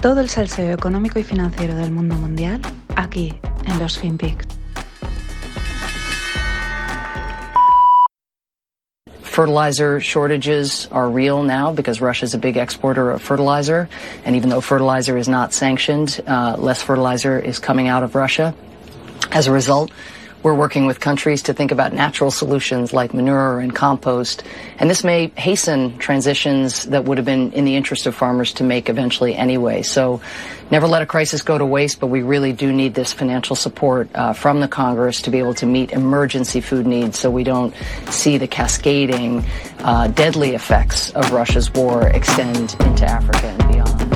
Todo el salseo económico y financiero del mundo mundial aquí en los FinPix. Fertilizer shortages are real now because Russia is a big exporter of fertilizer. And even though fertilizer is not sanctioned, uh, less fertilizer is coming out of Russia. As a result, we're working with countries to think about natural solutions like manure and compost. And this may hasten transitions that would have been in the interest of farmers to make eventually anyway. So never let a crisis go to waste, but we really do need this financial support uh, from the Congress to be able to meet emergency food needs so we don't see the cascading, uh, deadly effects of Russia's war extend into Africa and beyond.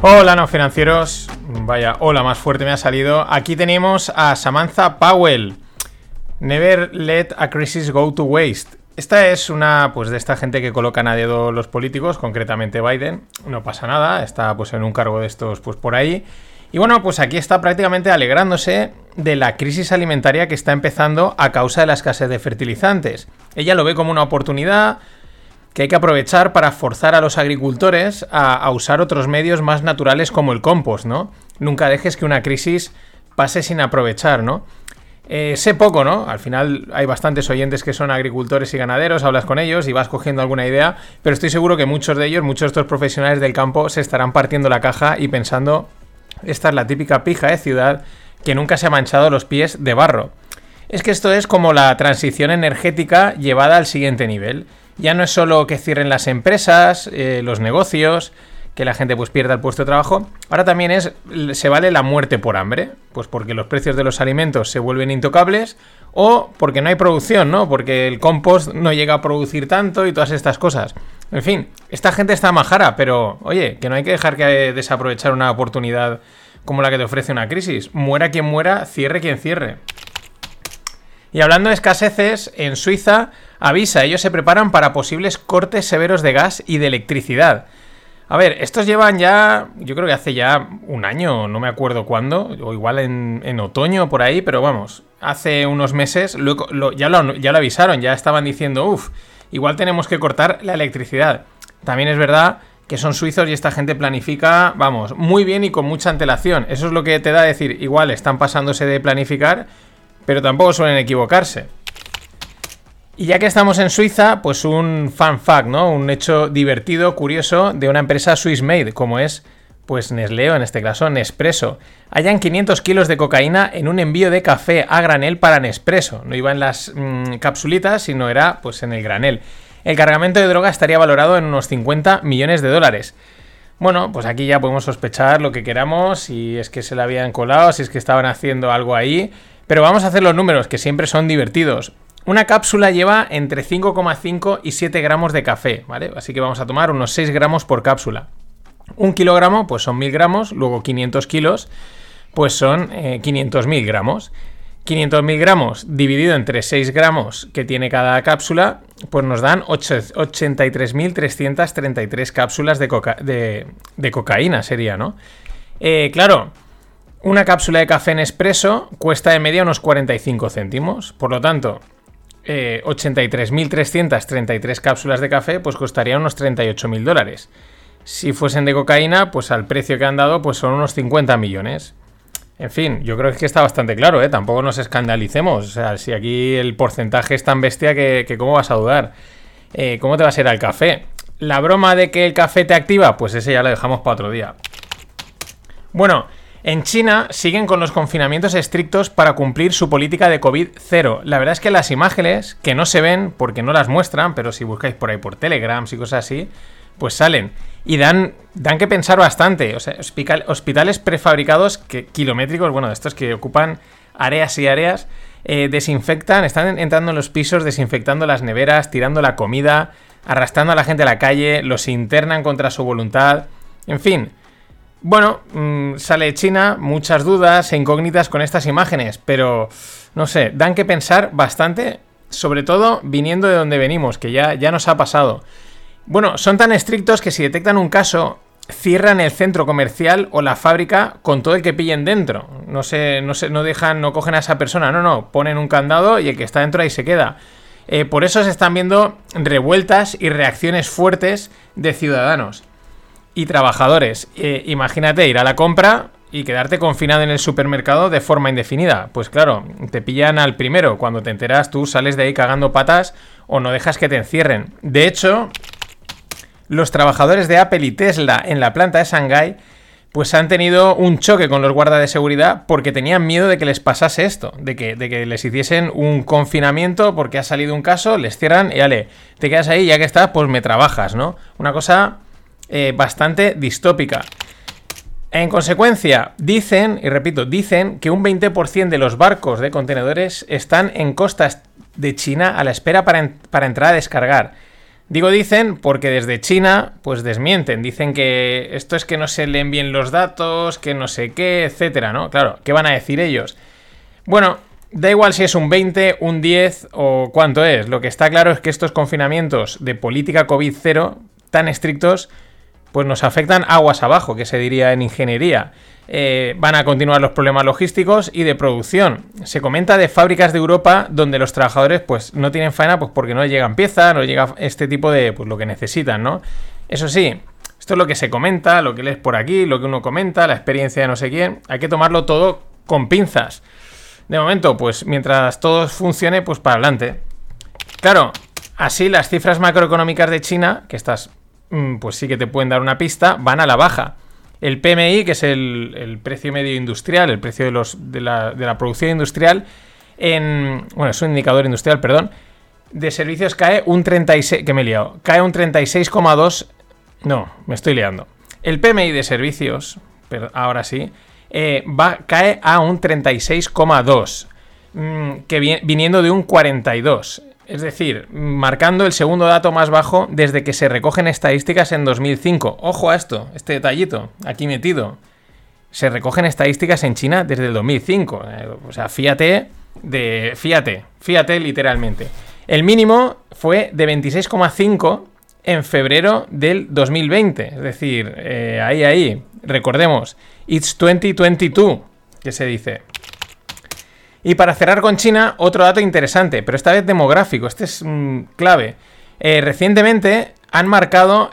Hola, no financieros. Vaya, hola más fuerte me ha salido. Aquí tenemos a Samantha Powell. Never let a crisis go to waste. Esta es una, pues, de esta gente que colocan a dedo los políticos, concretamente Biden. No pasa nada, está pues en un cargo de estos, pues por ahí. Y bueno, pues aquí está prácticamente alegrándose de la crisis alimentaria que está empezando a causa de la escasez de fertilizantes. Ella lo ve como una oportunidad que hay que aprovechar para forzar a los agricultores a, usar otros medios más naturales como el compost, ¿no? Nunca dejes que una crisis pase sin aprovechar, ¿no? Eh, sé poco, ¿no? Al final hay bastantes oyentes que son agricultores y ganaderos, hablas con ellos y vas cogiendo alguna idea, pero estoy seguro que muchos de ellos, muchos de estos profesionales del campo, se estarán partiendo la caja y pensando, esta es la típica pija de ciudad que nunca se ha manchado los pies de barro. Es que esto es como la transición energética llevada al siguiente nivel. Ya no es solo que cierren las empresas, eh, los negocios, que la gente pues pierda el puesto de trabajo. Ahora también es se vale la muerte por hambre, pues porque los precios de los alimentos se vuelven intocables o porque no hay producción, ¿no? Porque el compost no llega a producir tanto y todas estas cosas. En fin, esta gente está majara, pero oye, que no hay que dejar que desaprovechar una oportunidad como la que te ofrece una crisis. Muera quien muera, cierre quien cierre. Y hablando de escaseces, en Suiza avisa, ellos se preparan para posibles cortes severos de gas y de electricidad. A ver, estos llevan ya, yo creo que hace ya un año, no me acuerdo cuándo, o igual en, otoño por ahí, pero vamos, hace unos meses ya, lo, ya lo avisaron, ya estaban diciendo, uff, igual tenemos que cortar la electricidad. También es verdad que son suizos y esta gente planifica, vamos, muy bien y con mucha antelación. Eso es lo que te da a decir, igual están pasándose de planificar, pero tampoco suelen equivocarse. Y ya que estamos en Suiza, pues un fan fact, ¿no? Un hecho divertido, curioso, de una empresa Swiss Made, como es, pues Nesleo, en este caso Nespresso. Hayan 500 kilos de cocaína en un envío de café a granel para Nespresso. No iba en las mm, capsulitas, sino era, pues, en el granel. El cargamento de droga estaría valorado en unos 50 millones de dólares. Bueno, pues aquí ya podemos sospechar lo que queramos, si es que se la habían colado, si es que estaban haciendo algo ahí. Pero vamos a hacer los números, que siempre son divertidos. Una cápsula lleva entre 5,5 y 7 gramos de café, ¿vale? Así que vamos a tomar unos 6 gramos por cápsula. Un kilogramo, pues son 1000 gramos, luego 500 kilos, pues son 500.000 eh, gramos. 500.000 gramos dividido entre 6 gramos que tiene cada cápsula, pues nos dan 83.333 cápsulas de, de, cocaína, sería, ¿no? Eh, claro, una cápsula de café en expreso cuesta de media unos 45 céntimos, por lo tanto, 83.333 eh, cápsulas de café, pues costaría unos 38.000 dólares. Si fuesen de cocaína, pues al precio que han dado, pues son unos 50 millones. En fin, yo creo que está bastante claro, ¿eh? Tampoco nos escandalicemos. O sea, si aquí el porcentaje es tan bestia que, ¿cómo vas a dudar? Eh, ¿Cómo te va a ser el café? La broma de que el café te activa, pues ese ya lo dejamos para otro día. Bueno, en China siguen con los confinamientos estrictos para cumplir su política de COVID-0. La verdad es que las imágenes, que no se ven porque no las muestran, pero si buscáis por ahí por Telegrams y cosas así, pues salen. Y dan, dan que pensar bastante. O sea, hospitales prefabricados que, kilométricos, bueno, de estos que ocupan áreas y áreas, eh, desinfectan, están entrando en los pisos, desinfectando las neveras, tirando la comida, arrastrando a la gente a la calle, los internan contra su voluntad. En fin, bueno, mm, sale China, muchas dudas e incógnitas con estas imágenes, pero no sé, dan que pensar bastante, sobre todo viniendo de donde venimos, que ya, ya nos ha pasado. Bueno, son tan estrictos que si detectan un caso, cierran el centro comercial o la fábrica con todo el que pillen dentro. No sé, no no dejan, no cogen a esa persona, no, no, ponen un candado y el que está dentro ahí se queda. Eh, por eso se están viendo revueltas y reacciones fuertes de ciudadanos y trabajadores. Eh, imagínate ir a la compra y quedarte confinado en el supermercado de forma indefinida. Pues claro, te pillan al primero. Cuando te enteras, tú sales de ahí cagando patas o no dejas que te encierren. De hecho, los trabajadores de Apple y Tesla en la planta de Shanghái pues han tenido un choque con los guardas de seguridad porque tenían miedo de que les pasase esto, de que, de que les hiciesen un confinamiento porque ha salido un caso, les cierran y ale, te quedas ahí, ya que estás, pues me trabajas, ¿no? Una cosa eh, bastante distópica. En consecuencia, dicen, y repito, dicen que un 20% de los barcos de contenedores están en costas de China a la espera para, para entrar a descargar. Digo dicen porque desde China pues desmienten, dicen que esto es que no se leen bien los datos, que no sé qué, etcétera, ¿no? Claro, ¿qué van a decir ellos? Bueno, da igual si es un 20, un 10 o cuánto es, lo que está claro es que estos confinamientos de política COVID 0 tan estrictos pues nos afectan aguas abajo, que se diría en ingeniería. Eh, van a continuar los problemas logísticos y de producción. Se comenta de fábricas de Europa donde los trabajadores pues no tienen faena pues porque no llegan piezas, no llega este tipo de pues lo que necesitan, ¿no? Eso sí, esto es lo que se comenta, lo que lees por aquí, lo que uno comenta, la experiencia de no sé quién. Hay que tomarlo todo con pinzas. De momento, pues mientras todo funcione, pues para adelante. Claro, así las cifras macroeconómicas de China, que estas pues sí que te pueden dar una pista, van a la baja. El PMI, que es el, precio medio industrial, el precio de, los, de, la, producción industrial, en, bueno, es un indicador industrial, perdón, de servicios cae un 36, que me he liado, cae un 36,2, no, me estoy liando. El PMI de servicios, pero ahora sí, eh, va, cae a un 36,2, mm, que viniendo de un 42. Es decir, marcando el segundo dato más bajo desde que se recogen estadísticas en 2005. Ojo a esto, este detallito, aquí metido. Se recogen estadísticas en China desde el 2005. Eh, o sea, fíjate de... Fíjate, fíjate literalmente. El mínimo fue de 26,5 en febrero del 2020. Es decir, eh, ahí, ahí. Recordemos, it's 2022, que se dice. Y para cerrar con China, otro dato interesante, pero esta vez demográfico, este es mm, clave. Eh, recientemente han marcado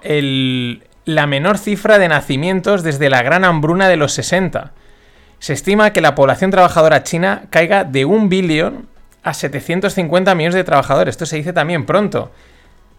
la menor cifra de nacimientos desde la gran hambruna de los 60. Se estima que la población trabajadora china caiga de un billón a 750 millones de trabajadores. Esto se dice también pronto.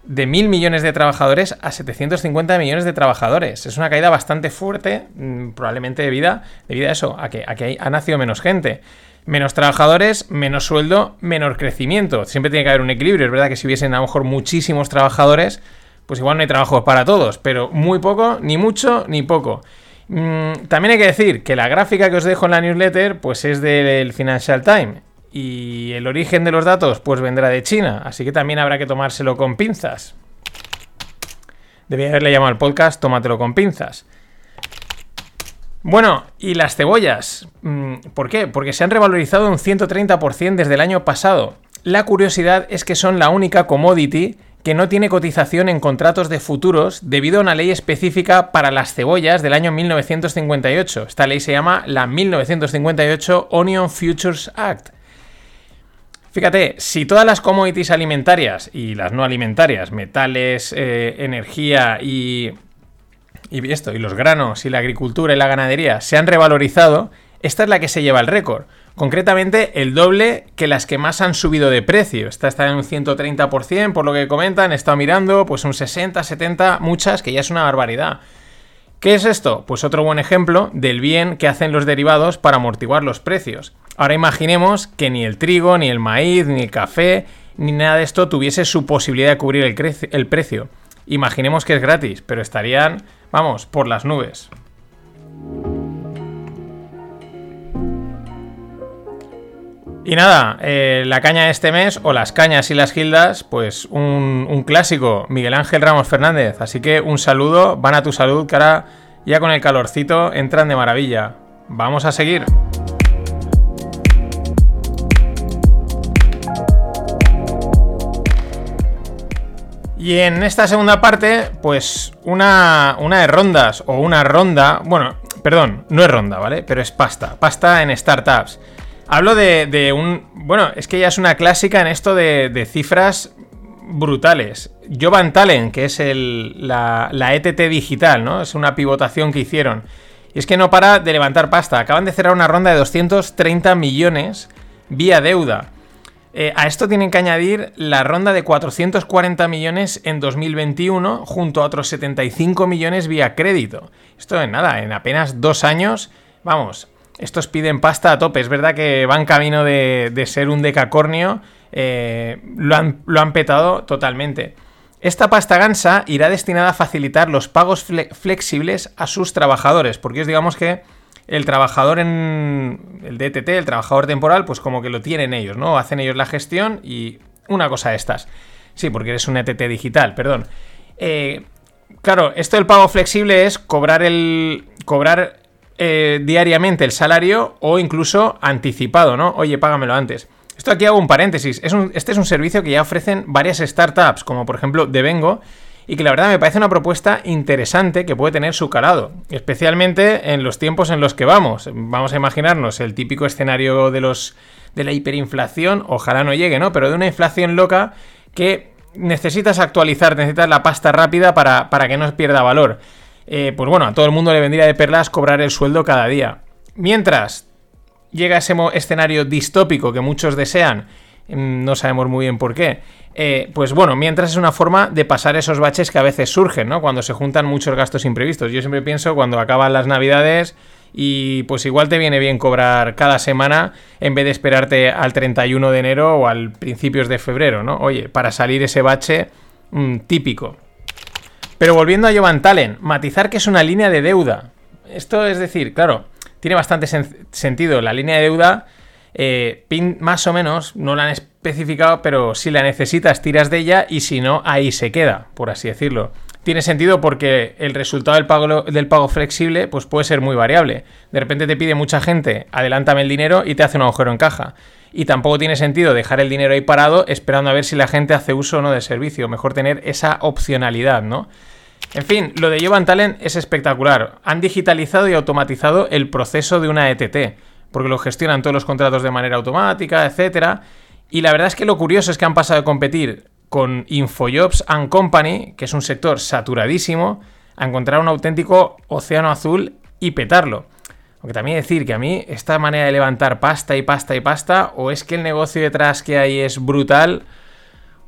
De mil millones de trabajadores a 750 millones de trabajadores. Es una caída bastante fuerte, mm, probablemente debido, debido a eso, a que, a que ha nacido menos gente. Menos trabajadores, menos sueldo, menor crecimiento. Siempre tiene que haber un equilibrio. Es verdad que si hubiesen a lo mejor muchísimos trabajadores, pues igual no hay trabajo para todos, pero muy poco, ni mucho, ni poco. Mm, también hay que decir que la gráfica que os dejo en la newsletter, pues es del Financial Times. Y el origen de los datos, pues vendrá de China. Así que también habrá que tomárselo con pinzas. Debía haberle llamado al podcast Tómatelo con pinzas. Bueno, y las cebollas. Mm, ¿Por qué? Porque se han revalorizado un 130% desde el año pasado. La curiosidad es que son la única commodity que no tiene cotización en contratos de futuros debido a una ley específica para las cebollas del año 1958. Esta ley se llama la 1958 Onion Futures Act. Fíjate, si todas las commodities alimentarias y las no alimentarias, metales, eh, energía y y esto, y los granos y la agricultura y la ganadería se han revalorizado, esta es la que se lleva el récord. Concretamente, el doble que las que más han subido de precio. Esta está en un 130%, por lo que comentan, he estado mirando, pues un 60, 70, muchas, que ya es una barbaridad. ¿Qué es esto? Pues otro buen ejemplo del bien que hacen los derivados para amortiguar los precios. Ahora imaginemos que ni el trigo, ni el maíz, ni el café, ni nada de esto tuviese su posibilidad de cubrir el, el precio. Imaginemos que es gratis, pero estarían Vamos, por las nubes. Y nada, eh, la caña este mes, o las cañas y las gildas, pues un, un, clásico, Miguel Ángel Ramos Fernández. Así que un saludo, van a tu salud, ahora ya con el calorcito entran de maravilla. Vamos a seguir. Y en esta segunda parte, pues una, una de rondas o una ronda, bueno, perdón, no es ronda, ¿vale? Pero es pasta, pasta en startups. Hablo de, un... Bueno, es que ya es una clásica en esto de, cifras brutales. Jovan Talen, que es la, la ETT digital, ¿no? Es una pivotación que hicieron. Y es que no para de levantar pasta. Acaban de cerrar una ronda de 230 millones vía deuda. Eh, a esto tienen que añadir la ronda de 440 millones en 2021 junto a otros 75 millones vía crédito. Esto en nada, en apenas dos años, vamos, estos piden pasta a tope. Es verdad que van camino de, ser un decacornio, eh, lo, han, lo han petado totalmente. Esta pasta gansa irá destinada a facilitar los pagos flexibles a sus trabajadores, porque es digamos que el trabajador en el DTT, el trabajador temporal, pues como que lo tienen ellos, ¿no? Hacen ellos la gestión y una cosa de estas. Sí, porque eres un ETT digital, perdón. Eh, claro, esto del pago flexible es cobrar el. cobrar eh, diariamente el salario o incluso anticipado, ¿no? Oye, págamelo antes. Esto aquí hago un paréntesis. este es un servicio que ya ofrecen varias startups, como por ejemplo Devengo, y que la verdad me parece una propuesta interesante que puede tener su calado, especialmente en los tiempos en los que vamos. Vamos a imaginarnos el típico escenario de los de la hiperinflación, ojalá no llegue, ¿no? Pero de una inflación loca que necesitas actualizar, necesitas la pasta rápida para, para que no pierda valor. Eh, pues bueno, a todo el mundo le vendría de perlas cobrar el sueldo cada día. Mientras llega ese escenario distópico que muchos desean, no sabemos muy bien por qué, eh, pues bueno, mientras es una forma de pasar esos baches que a veces surgen, ¿no? Cuando se juntan muchos gastos imprevistos. Yo siempre pienso cuando acaban las navidades y pues igual te viene bien cobrar cada semana en vez de esperarte al 31 de enero o al principios de febrero, ¿no? Oye, para salir ese bache mm, típico. Pero volviendo a Jovan Talen, matizar que es una línea de deuda. Esto es decir, claro, tiene bastante sentido. La línea de deuda, eh, PIN más o menos, no la han especificado, pero si la necesitas tiras de ella y si no, ahí se queda, por así decirlo. Tiene sentido porque el resultado del pago, del pago flexible pues puede ser muy variable. De repente te pide mucha gente, adelántame el dinero y te hace un agujero en caja. Y tampoco tiene sentido dejar el dinero ahí parado esperando a ver si la gente hace uso o no del servicio. Mejor tener esa opcionalidad, ¿no? En fin, lo de Jovan Talent es espectacular. Han digitalizado y automatizado el proceso de una ETT, porque lo gestionan todos los contratos de manera automática, etc. Y la verdad es que lo curioso es que han pasado de competir con Infojobs and Company, que es un sector saturadísimo, a encontrar un auténtico océano azul y petarlo. Aunque también decir que a mí esta manera de levantar pasta y pasta y pasta, o es que el negocio detrás que hay es brutal,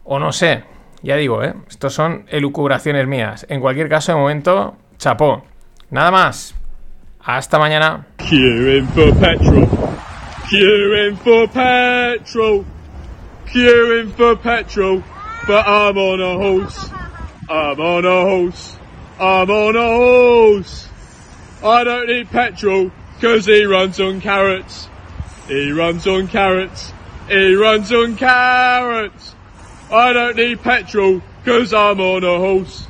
o no sé. Ya digo, ¿eh? Estos son elucubraciones mías. En cualquier caso, de momento, chapó. Nada más. Hasta mañana. Queuing for petrol. Queuing for petrol. Queuing for petrol. But I'm on a horse. I'm on a horse. I'm on a horse. I don't need petrol because he runs on carrots. He runs on carrots. He runs on carrots. I don't need petrol because I'm on a horse.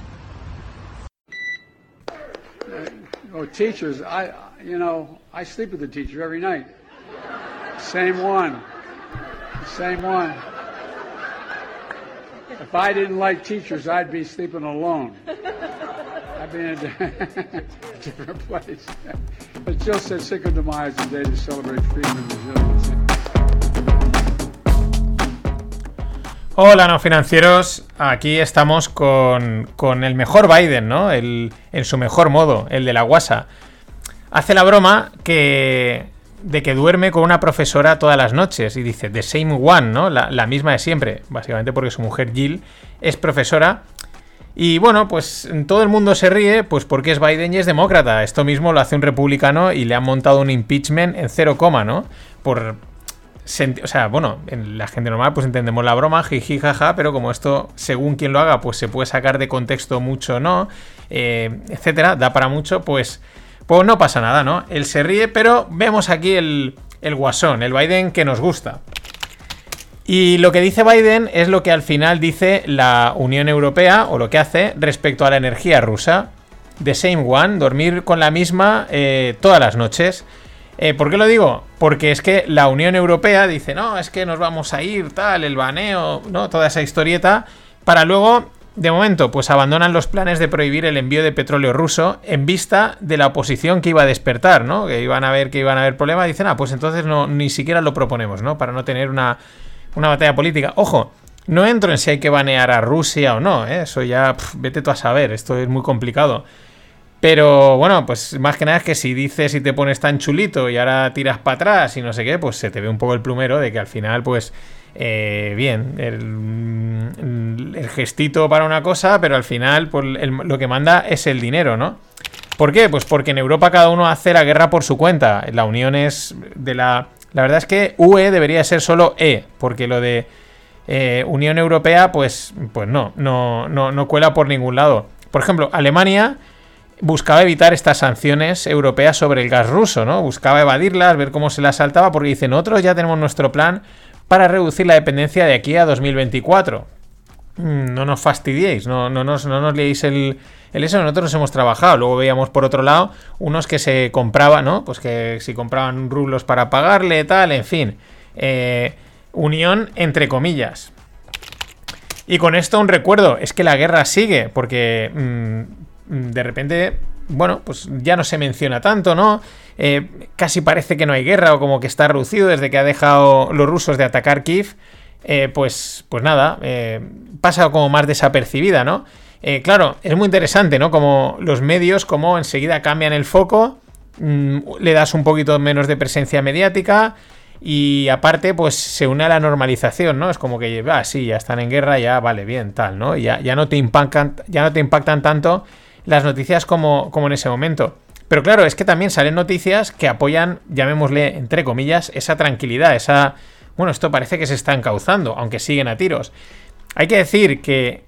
Oh, teachers, I, you know, I sleep with the teacher every night. Same one. Same one. If I didn't like teachers, I'd be sleeping alone. I'd be in a different place. But Jill said Cinco de Mayo is the day to celebrate freedom and resilience. Hola, no financieros. Aquí estamos con, el mejor Biden, ¿no? El, en su mejor modo, el de la guasa. Hace la broma que de que duerme con una profesora todas las noches y dice the same one, ¿no? La, la, misma de siempre, básicamente porque su mujer Jill es profesora. Y bueno, pues todo el mundo se ríe, pues porque es Biden y es demócrata. Esto mismo lo hace un republicano y le han montado un impeachment en cero coma, ¿no? Por, o sea, bueno, en la gente normal pues entendemos la broma, jiji, jaja, pero como esto, según quien lo haga, pues se puede sacar de contexto mucho, ¿no? Eh, etcétera, da para mucho, pues, pues no pasa nada, ¿no? Él se ríe, pero vemos aquí el, el guasón, el Biden que nos gusta. Y lo que dice Biden es lo que al final dice la Unión Europea, o lo que hace, respecto a la energía rusa. The same one, dormir con la misma eh, todas las noches. Eh, ¿Por qué lo digo? Porque es que la Unión Europea dice, no, es que nos vamos a ir, tal, el baneo, ¿no? Toda esa historieta, para luego de momento, pues abandonan los planes de prohibir el envío de petróleo ruso en vista de la oposición que iba a despertar, ¿no? Que iban a ver que iban a haber problemas. Dicen, ah, pues entonces no, ni siquiera lo proponemos, ¿no? Para no tener una, una batalla política. Ojo, no entro en si hay que banear a Rusia o no, ¿eh? Eso ya, vete tú a saber, esto es muy complicado. Pero bueno, pues más que nada es que si dices y te pones tan chulito y ahora tiras para atrás y no sé qué, pues se te ve un poco el plumero de que al final, pues, eh, bien, el, el, gestito para una cosa, pero al final pues, lo que manda es el dinero, ¿no? ¿Por qué? Pues porque en Europa cada uno hace la guerra por su cuenta. La unión es de la... La verdad es que UE debería ser solo E, porque lo de eh, Unión Europea, pues, pues no, no, no, no cuela por ningún lado. Por ejemplo, Alemania buscaba evitar estas sanciones europeas sobre el gas ruso, ¿no? Buscaba evadirlas, ver cómo se las saltaba, porque dicen, nosotros ya tenemos nuestro plan para reducir la dependencia de aquí a 2024. Mm, no nos fastidiéis, no, no, nos, no nos leéis el, el eso, nosotros nos hemos trabajado. Luego veíamos por otro lado unos que se compraban, ¿no? Pues que si compraban rublos para pagarle, tal, en fin. Eh, unión entre comillas. Y con esto un recuerdo, es que la guerra sigue, porque mmm, de repente, bueno, pues ya no se menciona tanto, ¿no? Eh, casi parece que no hay guerra o como que está reducido desde que ha dejado los rusos de atacar Kiev. Eh, pues, pues nada, eh, pasa como más desapercibida, ¿no? Claro, es muy interesante, ¿no? Como los medios, como enseguida cambian el foco, mmm, le das un poquito menos de presencia mediática y aparte, pues se une a la normalización, ¿no? Es como que, ah, sí, ya están en guerra, ya vale, bien, tal, ¿no? Ya, ya, no, te impactan, ya no te impactan tanto las noticias como, como en ese momento. Pero claro, es que también salen noticias que apoyan, llamémosle, entre comillas, esa tranquilidad, esa... Bueno, esto parece que se está encauzando, aunque siguen a tiros. Hay que decir que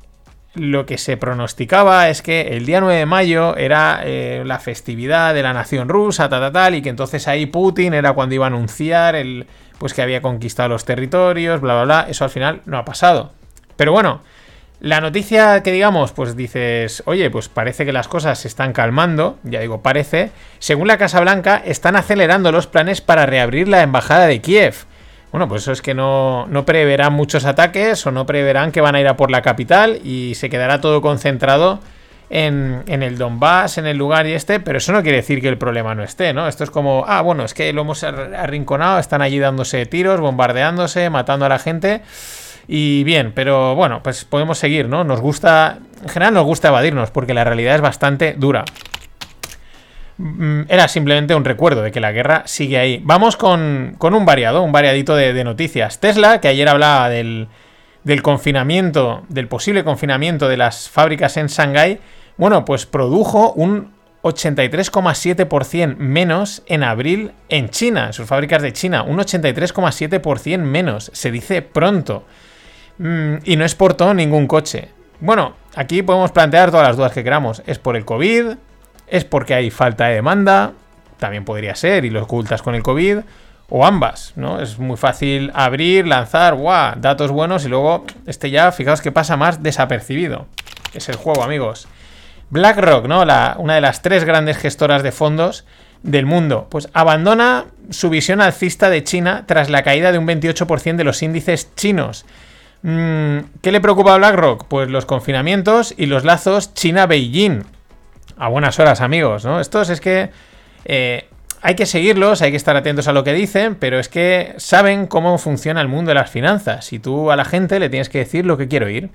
lo que se pronosticaba es que el día 9 de mayo era eh, la festividad de la nación rusa, tal, tal, tal, y que entonces ahí Putin era cuando iba a anunciar el, pues que había conquistado los territorios, bla, bla, bla. Eso al final no ha pasado. Pero bueno, la noticia que digamos, pues dices, oye, pues parece que las cosas se están calmando, ya digo, parece. Según la Casa Blanca, están acelerando los planes para reabrir la embajada de Kiev. Bueno, pues eso es que no, no preverán muchos ataques o no preverán que van a ir a por la capital y se quedará todo concentrado en, en, el Donbass, en el lugar y este, pero eso no quiere decir que el problema no esté, ¿no? Esto es como, ah, bueno, es que lo hemos arrinconado, están allí dándose tiros, bombardeándose, matando a la gente. Y bien, pero bueno, pues podemos seguir, ¿no? Nos gusta, en general nos gusta evadirnos porque la realidad es bastante dura. Mm, era simplemente un recuerdo de que la guerra sigue ahí. Vamos con, con un variado, un variadito de, noticias. Tesla, que ayer hablaba del, del confinamiento, del posible confinamiento de las fábricas en Shanghái, bueno, pues produjo un 83,7% menos en abril en China, en sus fábricas de China. Un 83,7% menos. Se dice pronto. Mm, y no exportó ningún coche. Bueno, aquí podemos plantear todas las dudas que queramos. ¿Es por el COVID? ¿Es porque hay falta de demanda? También podría ser, y lo ocultas con el COVID. O ambas, ¿no? Es muy fácil abrir, lanzar, guau, datos buenos y luego este ya, fijaos que pasa más desapercibido. Es el juego, amigos. BlackRock, ¿no? La, una de las tres grandes gestoras de fondos del mundo, pues abandona su visión alcista de China tras la caída de un 28% de los índices chinos. Mm, ¿Qué le preocupa a BlackRock? Pues los confinamientos y los lazos China-Beijing. A buenas horas, amigos, ¿no? Estos es que eh, hay que seguirlos, hay que estar atentos a lo que dicen, pero es que saben cómo funciona el mundo de las finanzas. Y tú a la gente le tienes que decir lo que quiere oír.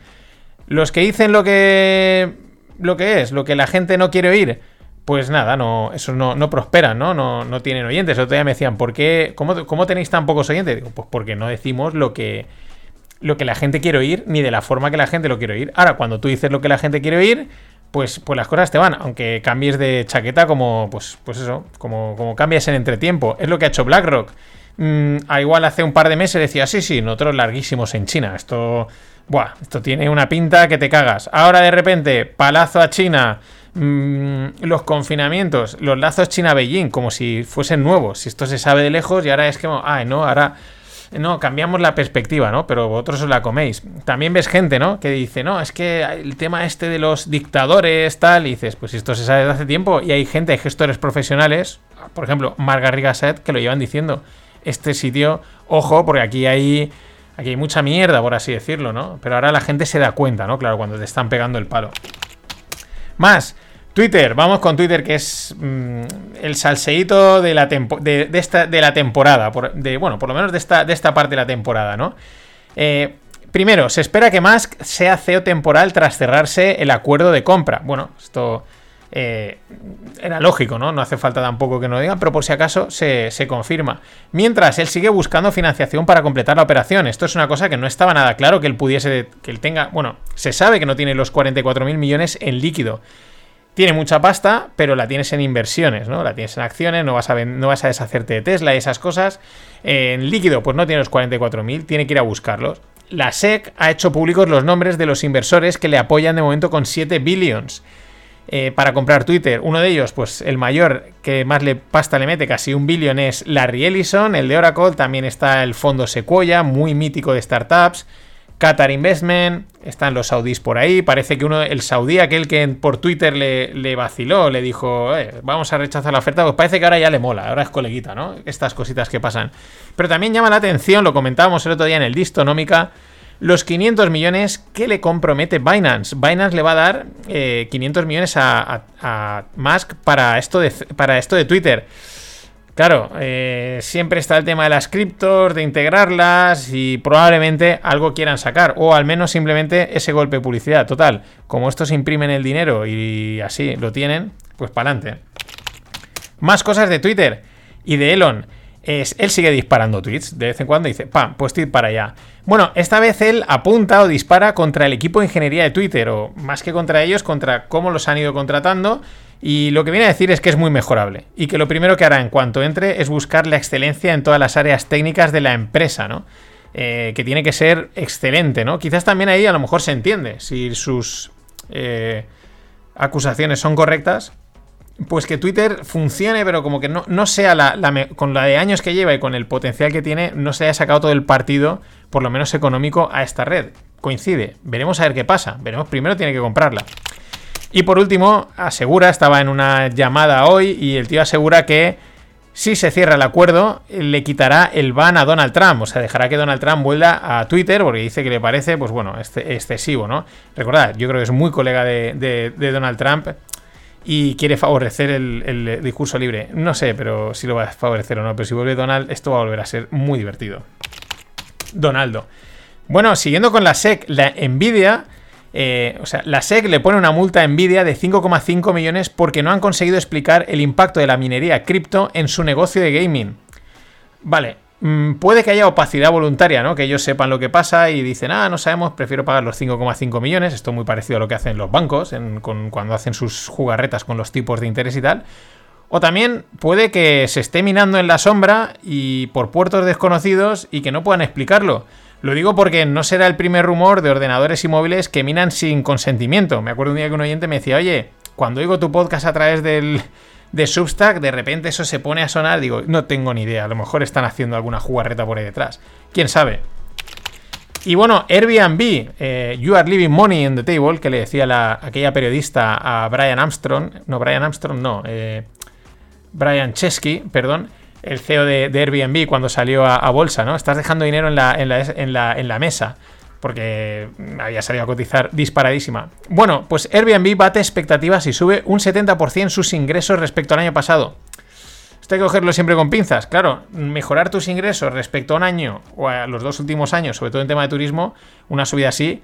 Los que dicen lo que, lo que es, lo que la gente no quiere oír, pues nada, no, eso no, no prosperan, ¿no? ¿no? No tienen oyentes. El otro día me decían, ¿por qué? ¿Cómo, cómo tenéis tan pocos oyentes? Digo, pues porque no decimos lo que lo que la gente quiere oír ni de la forma que la gente lo quiere oír. Ahora, cuando tú dices lo que la gente quiere oír, pues, pues las cosas te van, aunque cambies de chaqueta como, pues, pues eso, como, como cambias en entretiempo. Es lo que ha hecho BlackRock. Mm, a igual hace un par de meses decía, sí, sí, nosotros larguísimos en China. Esto, buah, esto tiene una pinta que te cagas. Ahora de repente, palazo a China. Mmm, los confinamientos, los lazos China-Beijing, como si fuesen nuevos. Si esto se sabe de lejos y ahora es que, ah, no, ahora no, cambiamos la perspectiva, ¿no? Pero vosotros os la coméis. También ves gente, ¿no? Que dice, no, es que el tema este de los dictadores, tal, y dices, pues esto se sabe desde hace tiempo y hay gente, hay gestores profesionales, por ejemplo, Marga Rigaset, que lo llevan diciendo. Este sitio, ojo, porque aquí hay Aquí hay mucha mierda, por así decirlo, ¿no? Pero ahora la gente se da cuenta, ¿no? Claro, cuando te están pegando el palo. Más, Twitter, vamos con Twitter, que es mm, el salseíto de la, temporada. de, bueno, por lo menos de esta, de esta parte de la temporada, ¿no? Eh, primero, se espera que Musk sea CEO temporal tras cerrarse el acuerdo de compra. Bueno, esto eh, era lógico, ¿no? No hace falta tampoco que nos lo digan, pero por si acaso se, confirma. Mientras, él sigue buscando financiación para completar la operación. Esto es una cosa que no estaba nada claro que él pudiese, que él tenga, bueno, se sabe que no tiene los 44 mil millones en líquido. Tiene mucha pasta, pero la tienes en inversiones, ¿no? La tienes en acciones, no vas a, deshacerte de Tesla y esas cosas. En líquido, pues no tiene los 44.000, tiene que ir a buscarlos. La SEC ha hecho públicos los nombres de los inversores que le apoyan de momento con 7 billions. Eh, para comprar Twitter. Uno de ellos, pues el mayor que más le pasta le mete, casi un billón, es Larry Ellison. El de Oracle también está el fondo Sequoia, muy mítico de startups. Qatar Investment, están los saudíes por ahí. Parece que uno, el saudí, aquel que por Twitter le, vaciló, le dijo, eh, vamos a rechazar la oferta, pues parece que ahora ya le mola, ahora es coleguita, ¿no? Estas cositas que pasan. Pero también llama la atención, lo comentábamos el otro día en el Distonómica, los 500 millones que le compromete Binance. Binance le va a dar 500 eh, millones a, Musk para esto, de, para esto de Twitter. Claro, eh, siempre está el tema de las criptos, de integrarlas y probablemente algo quieran sacar, o al menos simplemente ese golpe de publicidad. Total, como estos imprimen el dinero y así lo tienen, pues para adelante. Más cosas de Twitter y de Elon él sigue disparando tweets. De vez en cuando dice, pam, pues tweet para allá. Bueno, esta vez él apunta o dispara contra el equipo de ingeniería de Twitter, o más que contra ellos, contra cómo los han ido contratando. Y lo que viene a decir es que es muy mejorable. Y que lo primero que hará en cuanto entre es buscar la excelencia en todas las áreas técnicas de la empresa, ¿no? Eh, que tiene que ser excelente, ¿no? Quizás también ahí a lo mejor se entiende si sus eh, acusaciones son correctas, pues que Twitter funcione, pero como que no, no sea la, con la de años que lleva y con el potencial que tiene, no se haya sacado todo el partido, por lo menos económico, a esta red. Coincide. Veremos a ver qué pasa. Veremos, primero tiene que comprarla. Y por último, asegura, estaba en una llamada hoy y el tío asegura que si se cierra el acuerdo, le quitará el ban a Donald Trump. O sea, dejará que Donald Trump vuelva a Twitter porque dice que le parece, pues bueno, excesivo, ¿no? Recordad, yo creo que es muy colega de Donald Trump y quiere favorecer el, discurso libre. No sé, pero si lo va a favorecer o no, pero si vuelve Donald, esto va a volver a ser muy divertido. Donaldo. Bueno, siguiendo con la SEC, la Nvidia, eh, o sea, la SEC le pone una multa a Nvidia de 5,5 millones porque no han conseguido explicar el impacto de la minería cripto en su negocio de gaming. Vale, Mm, puede que haya opacidad voluntaria, ¿no? Que ellos sepan lo que pasa y dicen, ah, no sabemos, prefiero pagar los 5,5 millones. Esto es muy parecido a lo que hacen los bancos cuando hacen sus jugarretas con los tipos de interés y tal. O también puede que se esté minando en la sombra y por puertos desconocidos y que no puedan explicarlo. Lo digo porque no será el primer rumor de ordenadores y móviles que minan sin consentimiento. Me acuerdo un día que un oyente me decía, oye, cuando oigo tu podcast a través del, de Substack, de repente eso se pone a sonar, digo, no tengo ni idea, a lo mejor están haciendo alguna jugarreta por ahí detrás. ¿Quién sabe? Y bueno, Airbnb, eh, You Are Leaving Money in the Table, que le decía la, aquella periodista a Brian Armstrong, no, Brian Armstrong, no, eh, Brian Chesky, perdón, el CEO de, Airbnb cuando salió a, bolsa, ¿no? Estás dejando dinero en la, mesa porque había salido a cotizar disparadísima. Bueno, pues Airbnb bate expectativas y sube un 70% sus ingresos respecto al año pasado. Esto hay que cogerlo siempre con pinzas. Claro, mejorar tus ingresos respecto a un año o a los dos últimos años, sobre todo en tema de turismo, una subida así,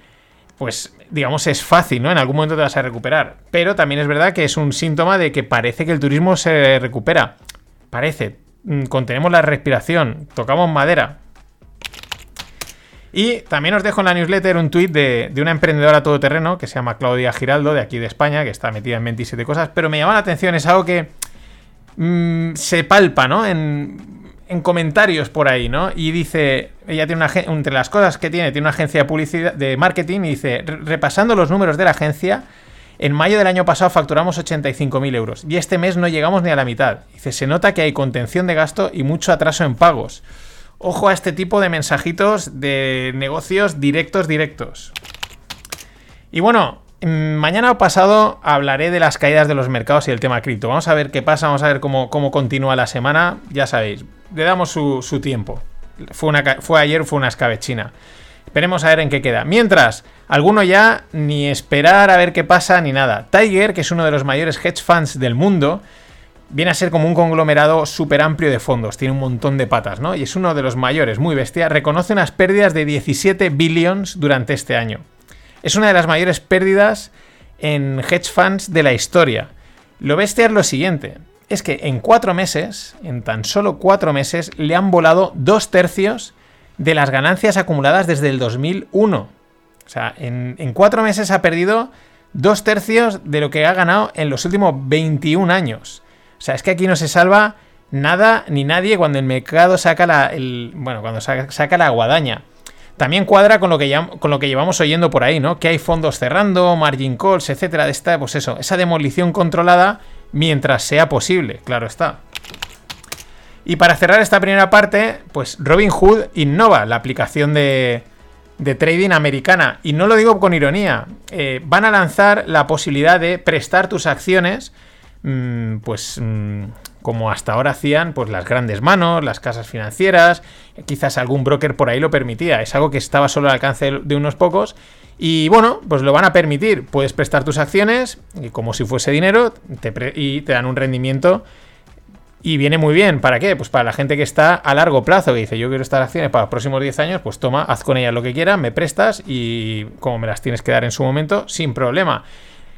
pues digamos es fácil, ¿no? En algún momento te vas a recuperar. Pero también es verdad que es un síntoma de que parece que el turismo se recupera. Parece. Mm, contenemos la respiración, tocamos madera, y también os dejo en la newsletter un tuit de, una emprendedora todoterreno que se llama Claudia Giraldo, de aquí de España, que está metida en 27 cosas, pero me llama la atención, es algo que mm, se palpa, ¿no? En, comentarios por ahí, ¿no? Y dice, ella tiene una entre las cosas que tiene, tiene una agencia de publicidad, de marketing, y dice, repasando los números de la agencia, en mayo del año pasado facturamos 85.000 euros y este mes no llegamos ni a la mitad. Dice, se nota que hay contención de gasto y mucho atraso en pagos. Ojo a este tipo de mensajitos de negocios directos, directos. Y bueno, mm, mañana o pasado hablaré de las caídas de los mercados y el tema cripto. Vamos a ver qué pasa, vamos a ver cómo, cómo continúa la semana. Ya sabéis, le damos su, su tiempo. fue, una, fue ayer, fue una escabechina. Esperemos a ver en qué queda. Mientras, alguno ya ni esperar a ver qué pasa ni nada. Tiger, que es uno de los mayores hedge funds del mundo, viene a ser como un conglomerado súper amplio de fondos, tiene un montón de patas, ¿no? Y es uno de los mayores, muy bestia, reconoce unas pérdidas de 17 billions durante este año. Es una de las mayores pérdidas en hedge funds de la historia. Lo bestia es lo siguiente, es que en cuatro meses, en tan solo cuatro meses, le han volado dos tercios de las ganancias acumuladas desde el 2001. O sea, en, en cuatro meses ha perdido dos tercios de lo que ha ganado en los últimos 21 años. O sea, es que aquí no se salva nada ni nadie cuando el mercado saca la, bueno, cuando saca, la guadaña. También cuadra con lo, que con lo que llevamos oyendo por ahí, ¿no? Que hay fondos cerrando, margin calls, etcétera, de esta, pues eso, esa demolición controlada mientras sea posible, claro está. Y para cerrar esta primera parte, pues Robinhood innova la aplicación de, trading americana. Y no lo digo con ironía. Eh, van a lanzar la posibilidad de prestar tus acciones Mm, pues mm, como hasta ahora hacían pues las grandes manos, las casas financieras, quizás algún broker por ahí lo permitía, es algo que estaba solo al alcance de unos pocos y bueno, pues lo van a permitir, puedes prestar tus acciones y como si fuese dinero y te dan un rendimiento y viene muy bien, ¿para qué? Pues para la gente que está a largo plazo, que dice yo quiero estas acciones para los próximos 10 años, pues toma, haz con ellas lo que quieras, me prestas y como me las tienes que dar en su momento, sin problema.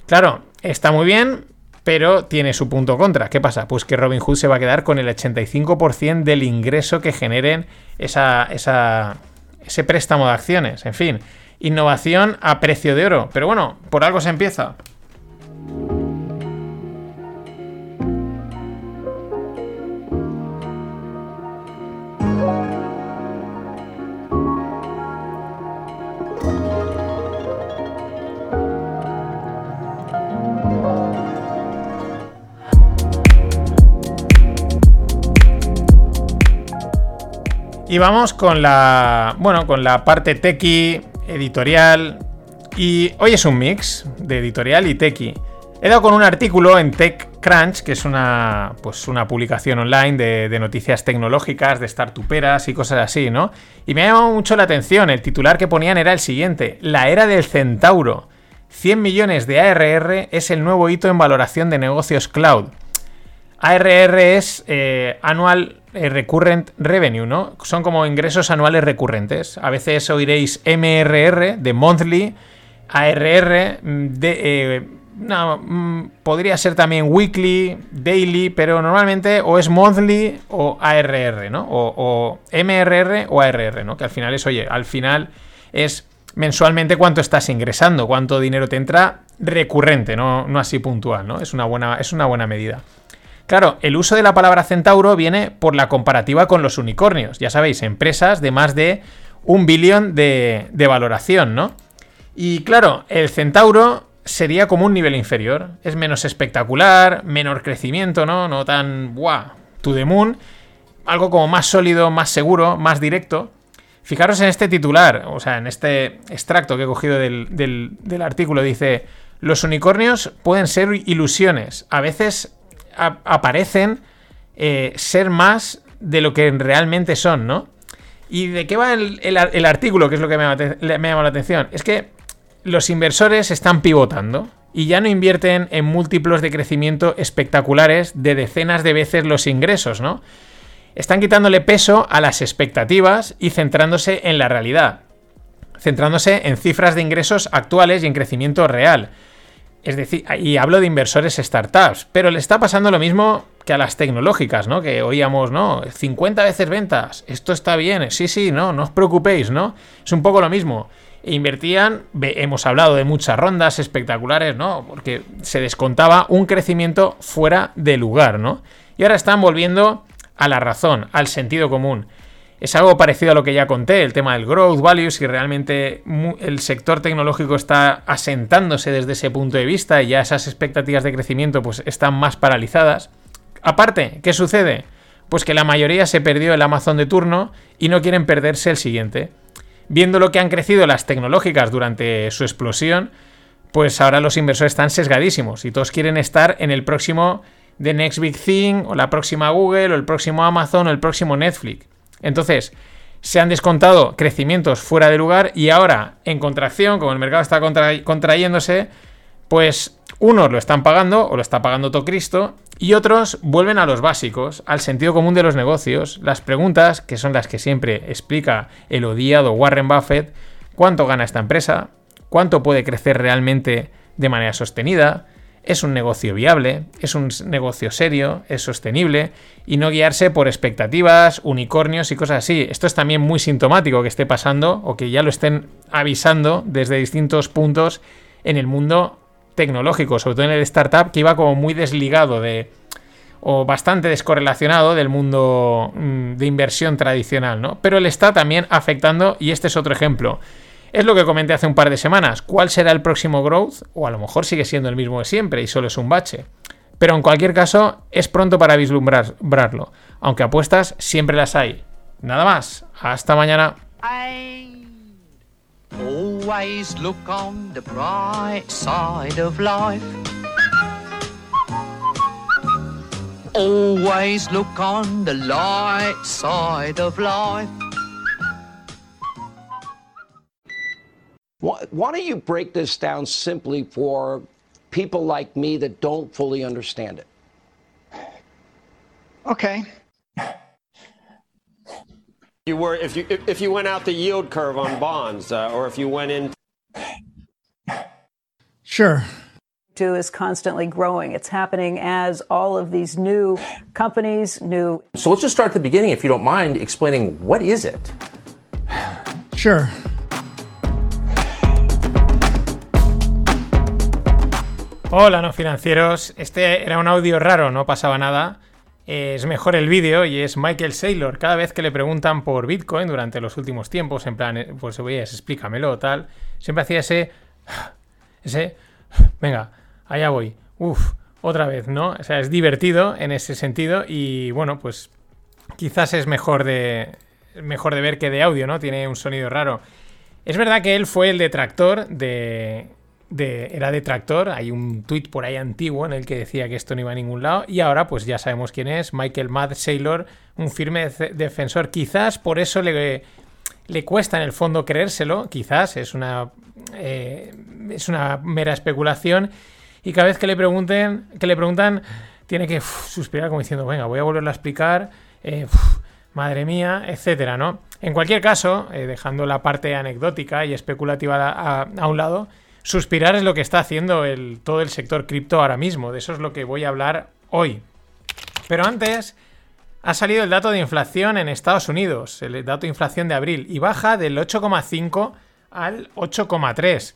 Claro, está muy bien, pero tiene su punto contra. ¿Qué pasa? Pues que Robinhood se va a quedar con el 85% del ingreso que generen esa, ese préstamo de acciones. En fin, innovación a precio de oro. Pero bueno, por algo se empieza. Y vamos con la. Bueno, con la parte tequi, editorial. Y hoy es un mix de editorial y tequi. He dado con un artículo en TechCrunch, que es una, pues una publicación online de, noticias tecnológicas, de startuperas y cosas así, ¿no? Y me ha llamado mucho la atención. El titular que ponían era el siguiente: La era del centauro. 100 millones de ARR es el nuevo hito en valoración de negocios cloud. ARR es eh, Annual eh, Recurrent Revenue, ¿no? Son como ingresos anuales recurrentes. A veces oiréis MRR de Monthly, ARR de... Eh, no, mm, podría ser también weekly, daily, pero normalmente o es monthly o ARR, ¿no? O, o, MRR o ARR, ¿no? Que al final es, oye, al final es mensualmente cuánto estás ingresando, cuánto dinero te entra recurrente, no, no así puntual, ¿no? Es una buena, es una buena medida. Claro, el uso de la palabra centauro viene por la comparativa con los unicornios. Ya sabéis, empresas de más de un billón de, valoración, ¿no? Y claro, el centauro sería como un nivel inferior. Es menos espectacular, menor crecimiento, ¿no? No tan, ¡buah! To the moon. Algo como más sólido, más seguro, más directo. Fijaros en este titular, o sea, en este extracto que he cogido del, del artículo. Dice, los unicornios pueden ser ilusiones. A veces aparecen eh, ser más de lo que realmente son, ¿no? ¿Y de qué va el, artículo? Que es lo que me, me llama la atención. Es que los inversores están pivotando y ya no invierten en múltiplos de crecimiento espectaculares de decenas de veces los ingresos, ¿no? Están quitándole peso a las expectativas y centrándose en la realidad, centrándose en cifras de ingresos actuales y en crecimiento real. Es decir, y hablo de inversores startups, pero le está pasando lo mismo que a las tecnológicas, ¿no? Que oíamos, ¿no? 50 veces ventas, esto está bien, sí, sí, no, no os preocupéis, ¿no? Es un poco lo mismo. Invertían, hemos hablado de muchas rondas espectaculares, ¿no? Porque se descontaba un crecimiento fuera de lugar, ¿no? Y ahora están volviendo a la razón, al sentido común. Es algo parecido a lo que ya conté, el tema del growth value, si realmente el sector tecnológico está asentándose desde ese punto de vista y ya esas expectativas de crecimiento pues están más paralizadas. Aparte, ¿qué sucede? Pues que la mayoría se perdió el Amazon de turno y no quieren perderse el siguiente. Viendo lo que han crecido las tecnológicas durante su explosión, pues ahora los inversores están sesgadísimos y todos quieren estar en el próximo The Next Big Thing o la próxima Google o el próximo Amazon o el próximo Netflix. Entonces, se han descontado crecimientos fuera de lugar y ahora en contracción, como el mercado está contrayéndose, pues unos lo están pagando o lo está pagando todo Cristo y otros vuelven a los básicos, al sentido común de los negocios, las preguntas, que son las que siempre explica el odiado Warren Buffett, cuánto gana esta empresa, cuánto puede crecer realmente de manera sostenida, es un negocio viable, es un negocio serio, es sostenible y no guiarse por expectativas, unicornios y cosas así. Esto es también muy sintomático que esté pasando o que ya lo estén avisando desde distintos puntos en el mundo tecnológico, sobre todo en el startup, que iba como muy desligado de o bastante descorrelacionado del mundo mm, de inversión tradicional, ¿no? Pero le está también afectando y este es otro ejemplo. Es lo que comenté hace un par de semanas. ¿Cuál será el próximo growth? O a lo mejor sigue siendo el mismo de siempre y solo es un bache. Pero en cualquier caso, es pronto para vislumbrarlo. Aunque apuestas siempre las hay. Nada más. Hasta mañana. Always look on the bright side of life. Always look on the light side of life. Why, why don't you break this down simply for people like me that don't fully understand it? Okay. You were if you if you went out the yield curve on bonds, uh, or if you went in. Sure. Do is constantly growing. It's happening as all of these new companies, new. So let's just start at the beginning, if you don't mind, explaining what is it. Sure. Hola, no financieros. Este era un audio raro, no pasaba nada. Es mejor el vídeo y es Michael Saylor. Cada vez que le preguntan por Bitcoin durante los últimos tiempos, en plan, eh, pues oye, explícamelo o tal, siempre hacía ese. Ese. Venga, allá voy. Uf, otra vez, ¿no? O sea, es divertido en ese sentido y bueno, pues quizás es mejor de. Mejor de ver que de audio, ¿no? Tiene un sonido raro. Es verdad que él fue el detractor de, era detractor. Hay un tuit por ahí antiguo en el que decía que esto no iba a ningún lado. Y ahora, pues ya sabemos quién es. Michael Mad Saylor, un firme defensor. Quizás por eso le, le cuesta en el fondo creérselo. Quizás es una, eh, es una mera especulación. Y cada vez que le pregunten, que le preguntan, tiene que suspirar como diciendo, venga, voy a volverlo a explicar. Eh, madre mía, etcétera, ¿no? En cualquier caso, eh, dejando la parte anecdótica y especulativa a un lado, Suspirar es lo que está haciendo todo el sector cripto ahora mismo. De eso es lo que voy a hablar hoy. Pero antes, ha salido el dato de inflación en Estados Unidos, el dato de inflación de abril, y baja del 8,5 al 8,3.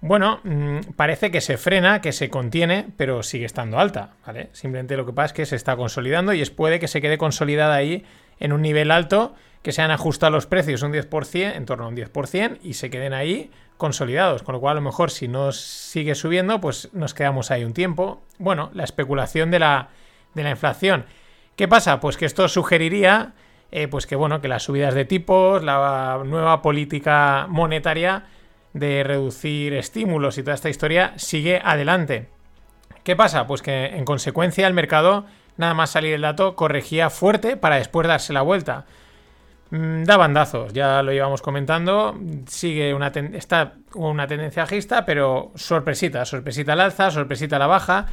Bueno, mm, parece que se frena, que se contiene, pero sigue estando alta, ¿vale? Simplemente lo que pasa es que se está consolidando y es puede que se quede consolidada ahí en un nivel alto, que se han ajustado los precios un 10%, en torno a un 10%, y se queden ahí consolidados, con lo cual a lo mejor si no sigue subiendo, pues nos quedamos ahí un tiempo. Bueno, la especulación de la, de la inflación. ¿Qué pasa? Pues que esto sugeriría eh, pues que bueno, que las subidas de tipos, la nueva política monetaria de reducir estímulos y toda esta historia sigue adelante. ¿Qué pasa? Pues que en consecuencia el mercado, nada más salir el dato, corregía fuerte para después darse la vuelta. Mm, da bandazos, ya lo íbamos comentando. Sigue una, una tendencia bajista, pero sorpresita, sorpresita al alza, sorpresita a la baja.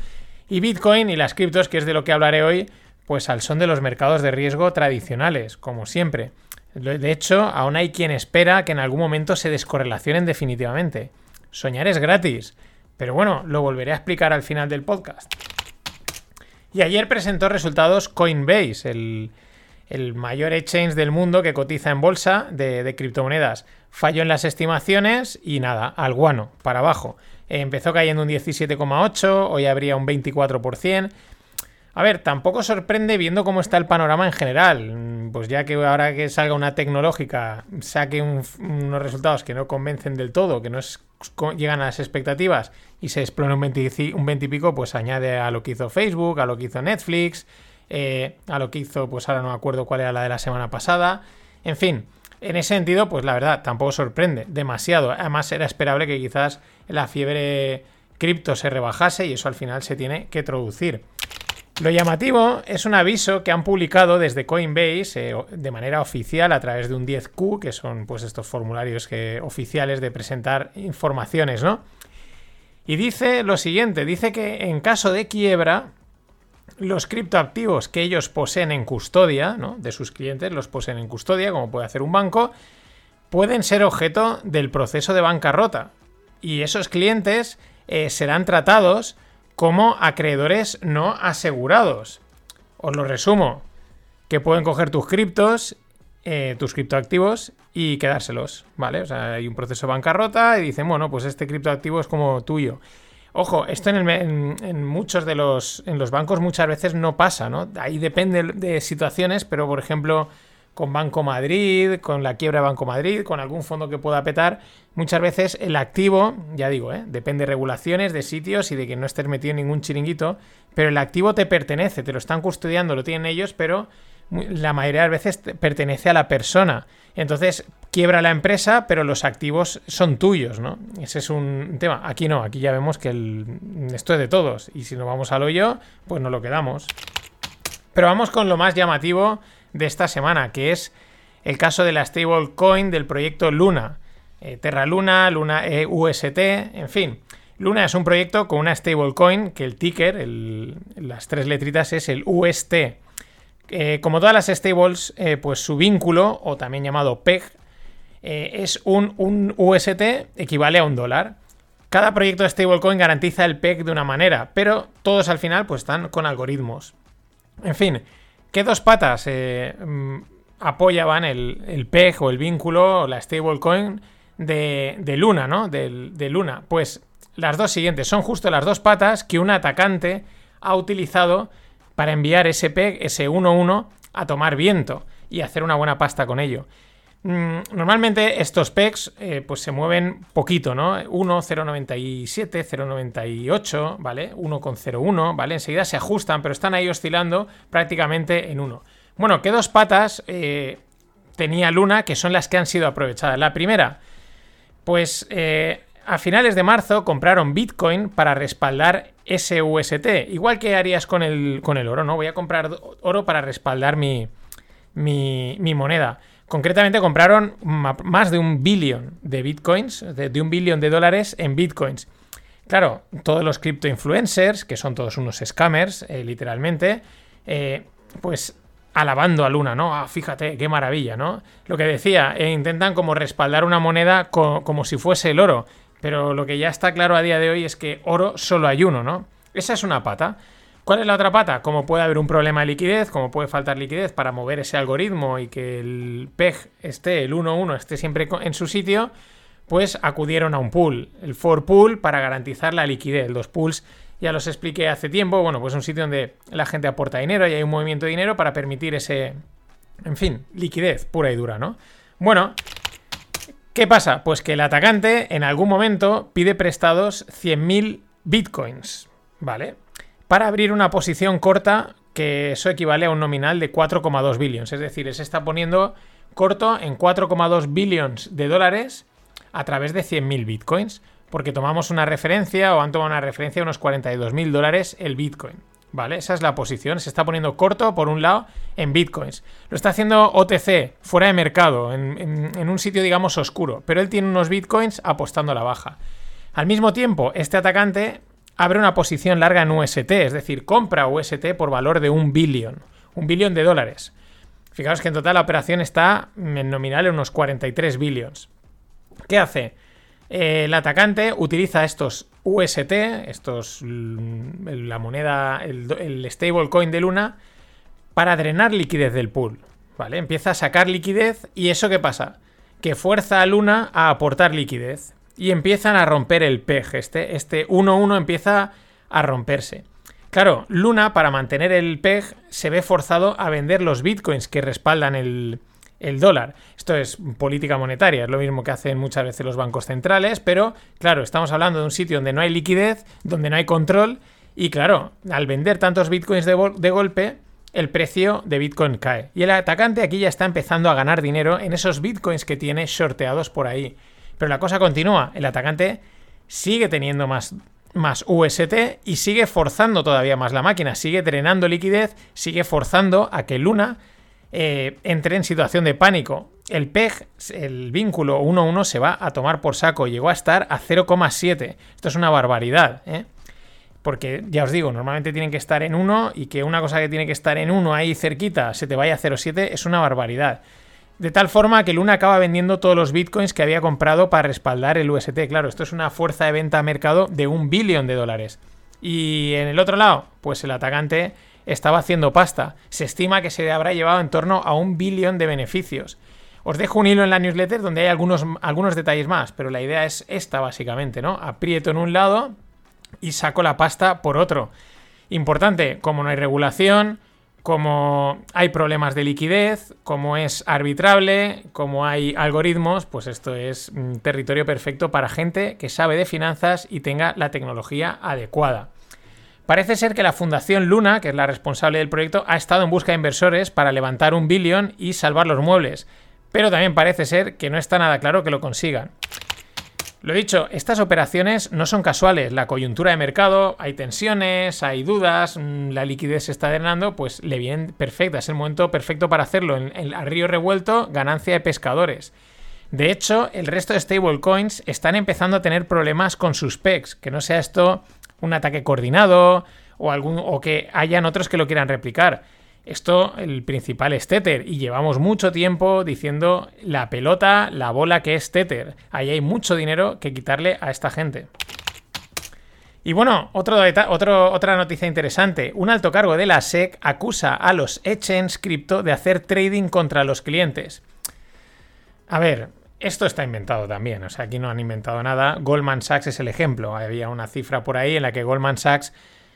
Y Bitcoin y las criptos, que es de lo que hablaré hoy, pues al son de los mercados de riesgo tradicionales, como siempre. De hecho, aún hay quien espera que en algún momento se descorrelacionen definitivamente. Soñar es gratis, pero bueno, lo volveré a explicar al final del podcast. Y ayer presentó resultados Coinbase, el, el mayor exchange del mundo que cotiza en bolsa de, criptomonedas. Falló en las estimaciones y nada, al guano, para abajo. empezó cayendo un 17,8, hoy habría un 24%. A ver, tampoco sorprende viendo cómo está el panorama en general. Pues ya que ahora que salga una tecnológica saque unos resultados que no convencen del todo, que no llegan a las expectativas y se 20, un 20 y pico, pues añade a lo que hizo Facebook, a lo que hizo Netflix, eh, a lo que hizo, pues ahora no me acuerdo cuál era la de la semana pasada. En fin, en ese sentido, pues la verdad, tampoco sorprende demasiado. Además, era esperable que quizás la fiebre cripto se rebajase y eso al final se tiene que traducir. Lo llamativo es un aviso que han publicado desde Coinbase eh, de manera oficial a través de un 10Q, que son pues estos formularios que, oficiales de presentar informaciones, ¿no? Y dice lo siguiente, dice que en caso de quiebra, los criptoactivos que ellos poseen en custodia, ¿no? De sus clientes los poseen en custodia, como puede hacer un banco, pueden ser objeto del proceso de bancarrota. Y esos clientes eh, serán tratados como acreedores no asegurados. Os lo resumo, que pueden coger tus criptos, eh, tus criptoactivos y quedárselos, ¿vale? O sea, hay un proceso de bancarrota y dicen, bueno, pues este criptoactivo es como tuyo. Ojo, esto en, muchos de los, en los bancos muchas veces no pasa, ¿no? Ahí depende de situaciones, pero por ejemplo con Banco Madrid, con la quiebra de Banco Madrid, con algún fondo que pueda petar, muchas veces el activo, ya digo, ¿eh? depende de regulaciones, de sitios y de que no estés metido en ningún chiringuito, pero el activo te pertenece, te lo están custodiando, lo tienen ellos, pero la mayoría de veces pertenece a la persona. Entonces, quiebra la empresa, pero los activos son tuyos, ¿no? Ese es un tema. Aquí no, aquí ya vemos que esto es de todos. Y si nos vamos al hoyo, pues no lo quedamos. Pero vamos con lo más llamativo de esta semana, que es el caso de la stablecoin del proyecto Luna. Eh, Terra Luna, Luna e UST, en fin. Luna es un proyecto con una stablecoin que el ticker, las tres letritas, es el UST. Eh, como todas las stables, eh, pues su vínculo, o también llamado PEG, es un, UST equivale a un dólar. Cada proyecto de stablecoin garantiza el PEG de una manera, pero todos al final pues están con algoritmos. En fin, ¿Qué dos patas eh, mm, apoyaban el, PEG o el vínculo o la stablecoin de, de Luna, ¿no? De, de Luna. Pues las dos siguientes son justo las dos patas que un atacante ha utilizado para enviar ese PEG, ese 1-1, a tomar viento y hacer una buena pasta con ello. Mm, normalmente estos pegs eh, pues se mueven poquito, ¿no? 1, 0,97, 0,98, ¿vale? 1,01, ¿vale? Enseguida se ajustan, pero están ahí oscilando prácticamente en 1. Bueno, ¿qué dos patas eh, tenía Luna que son las que han sido aprovechadas? La primera, pues eh, a finales de marzo compraron Bitcoin para respaldar SUST, igual que harías con el, con el oro, ¿no? Voy a comprar oro para respaldar mi, mi, moneda. Concretamente compraron más de un billón de bitcoins, de, un billón de dólares en bitcoins. Claro, todos los cripto influencers, que son todos unos scammers, eh, literalmente, eh, pues alabando a Luna, ¿no? Ah, fíjate, qué maravilla, ¿no? Lo que decía, eh, intentan como respaldar una moneda como si fuese el oro, pero lo que ya está claro a día de hoy es que oro solo hay uno, ¿no? Esa es una pata. ¿Cuál es la otra pata? Como puede haber un problema de liquidez, como puede faltar liquidez para mover ese algoritmo y que el PEG esté, el 1-1 esté siempre en su sitio, pues acudieron a un pool, el for pool, para garantizar la liquidez. Los pools ya los expliqué hace tiempo, bueno, pues un sitio donde la gente aporta dinero y hay un movimiento de dinero para permitir ese, en fin, liquidez pura y dura, ¿no? Bueno, ¿qué pasa? Pues que el atacante en algún momento pide prestados 100.000 bitcoins, ¿vale? para abrir una posición corta que eso equivale a un nominal de 4,2 billones. Es decir, se está poniendo corto en 4,2 billones de dólares a través de 100.000 bitcoins. Porque tomamos una referencia o han tomado una referencia de unos 42.000 dólares el bitcoin. ¿Vale? Esa es la posición. Se está poniendo corto, por un lado, en bitcoins. Lo está haciendo OTC, fuera de mercado, en, en un sitio, digamos, oscuro. Pero él tiene unos bitcoins apostando a la baja. Al mismo tiempo, este atacante abre una posición larga en UST, es decir, compra UST por valor de un billón, un billón de dólares. Fijaos que en total la operación está en nominal en unos 43 billones. ¿Qué hace? Eh, el atacante utiliza estos UST, mm, la moneda, el, stablecoin de Luna, para drenar liquidez del pool. ¿Vale? Empieza a sacar liquidez y eso qué pasa? Que fuerza a Luna a aportar liquidez y empiezan a romper el PEG. Este, este 1-1 empieza a romperse. Claro, Luna, para mantener el PEG, se ve forzado a vender los bitcoins que respaldan el, el dólar. Esto es política monetaria, es lo mismo que hacen muchas veces los bancos centrales, pero claro, estamos hablando de un sitio donde no hay liquidez, donde no hay control, y claro, al vender tantos bitcoins de, golpe, el precio de bitcoin cae. Y el atacante aquí ya está empezando a ganar dinero en esos bitcoins que tiene shorteados por ahí. Pero la cosa continúa. El atacante sigue teniendo más más UST y sigue forzando todavía más la máquina, sigue drenando liquidez, sigue forzando a que Luna eh, entre en situación de pánico. El PEG, el vínculo 1-1, se va a tomar por saco. Llegó a estar a 0,7. Esto es una barbaridad, ¿eh? Porque ya os digo, normalmente tienen que estar en 1 y que una cosa que tiene que estar en 1 ahí cerquita se te vaya a 0,7 es una barbaridad. De tal forma que Luna acaba vendiendo todos los bitcoins que había comprado para respaldar el UST. Claro, esto es una fuerza de venta a mercado de un billón de dólares. Y en el otro lado, pues el atacante estaba haciendo pasta. Se estima que se habrá llevado en torno a un billón de beneficios. Os dejo un hilo en la newsletter donde hay algunos, algunos detalles más, pero la idea es esta básicamente, ¿no? Aprieto en un lado y saco la pasta por otro. Importante, como no hay regulación, como hay problemas de liquidez, como es arbitrable, como hay algoritmos, pues esto es mm, territorio perfecto para gente que sabe de finanzas y tenga la tecnología adecuada. Parece ser que la Fundación Luna, que es la responsable del proyecto, ha estado en busca de inversores para levantar un billón y salvar los muebles, pero también parece ser que no está nada claro que lo consigan. Lo dicho, estas operaciones no son casuales. La coyuntura de mercado, hay tensiones, hay dudas, mm, la liquidez se está drenando, pues le viene perfecta. Es el momento perfecto para hacerlo. En, el río revuelto, ganancia de pescadores. De hecho, el resto de stablecoins están empezando a tener problemas con sus PECs. Que no sea esto un ataque coordinado o, algún, o que hayan otros que lo quieran replicar. Esto, el principal es Tether, y llevamos mucho tiempo diciendo la pelota, la bola que es Tether. Ahí hay mucho dinero que quitarle a esta gente. Y bueno, otra noticia interesante. Un alto cargo de la SEC acusa a los exchange cripto de hacer trading contra los clientes. A ver, esto está inventado también, o sea, aquí no han inventado nada. Goldman Sachs es el ejemplo. Había una cifra por ahí en la que Goldman Sachs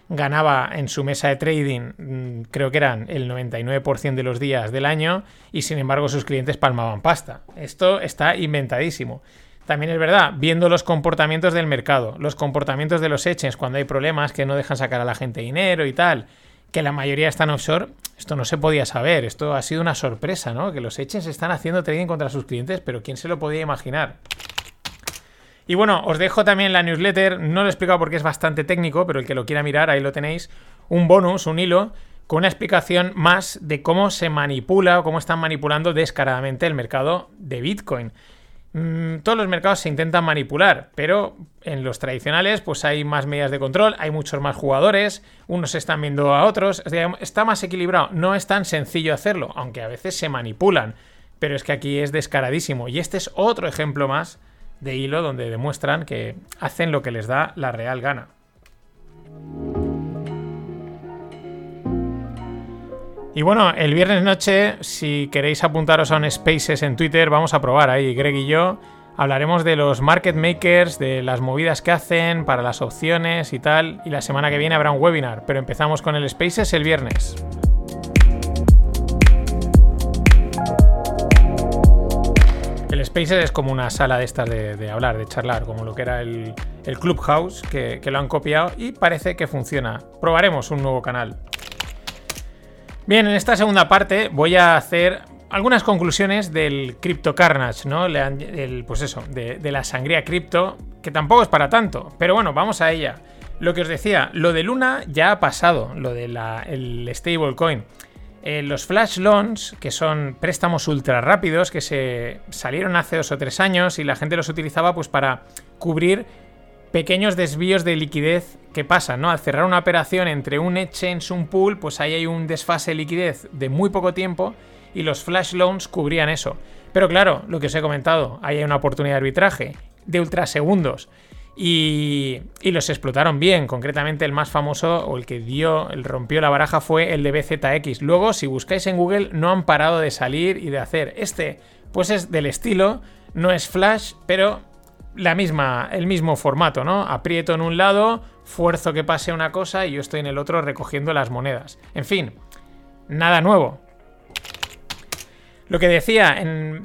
ganaba en su mesa de trading, mm, creo que eran el 99% de los días del año, y sin embargo sus clientes palmaban pasta. Esto está inventadísimo. También es verdad, viendo los comportamientos del mercado, los comportamientos de los exchanges cuando hay problemas que no dejan sacar a la gente dinero y tal, que la mayoría están offshore, esto no se podía saber, esto ha sido una sorpresa, ¿no? Que los exchanges están haciendo trading contra sus clientes, pero ¿quién se lo podía imaginar? Y bueno, os dejo también la newsletter, no lo he explicado porque es bastante técnico, pero el que lo quiera mirar, ahí lo tenéis, un bonus, un hilo, con una explicación más de cómo se manipula o cómo están manipulando descaradamente el mercado de Bitcoin. Mm, todos los mercados se intentan manipular, pero en los tradicionales pues hay más medidas de control, hay muchos más jugadores, unos están viendo a otros, está más equilibrado, no es tan sencillo hacerlo, aunque a veces se manipulan, pero es que aquí es descaradísimo y este es otro ejemplo más de hilo donde demuestran que hacen lo que les da la real gana. Y bueno, el viernes noche, si queréis apuntaros a un Spaces en Twitter, vamos a probar ahí, Greg y yo. Hablaremos de los market makers, de las movidas que hacen, para las opciones y tal. Y la semana que viene habrá un webinar, pero empezamos con el Spaces el viernes. El Spaces es como una sala de estas de, hablar, de charlar, como lo que era el, Clubhouse, que, lo han copiado y parece que funciona. Probaremos un nuevo canal. Bien, en esta segunda parte voy a hacer algunas conclusiones del Crypto Carnage, ¿no? pues eso, de, la sangría cripto, que tampoco es para tanto, pero bueno, vamos a ella. Lo que os decía, lo de Luna ya ha pasado, lo del stablecoin. Eh, los flash loans, que son préstamos ultra rápidos que se salieron hace dos o tres años y la gente los utilizaba pues para cubrir pequeños desvíos de liquidez que pasan, ¿no? Al cerrar una operación entre un exchange, un pool, pues ahí hay un desfase de liquidez de muy poco tiempo y los flash loans cubrían eso. Pero claro, lo que os he comentado, ahí hay una oportunidad de arbitraje de ultrasegundos. Y, y, los explotaron bien. Concretamente, el más famoso o el que dio, el rompió la baraja fue el de BZX. Luego, si buscáis en Google, no han parado de salir y de hacer. Este, pues es del estilo, no es Flash, pero la misma, el mismo formato, ¿no? Aprieto en un lado, fuerzo que pase una cosa y yo estoy en el otro recogiendo las monedas. En fin, nada nuevo. Lo que decía,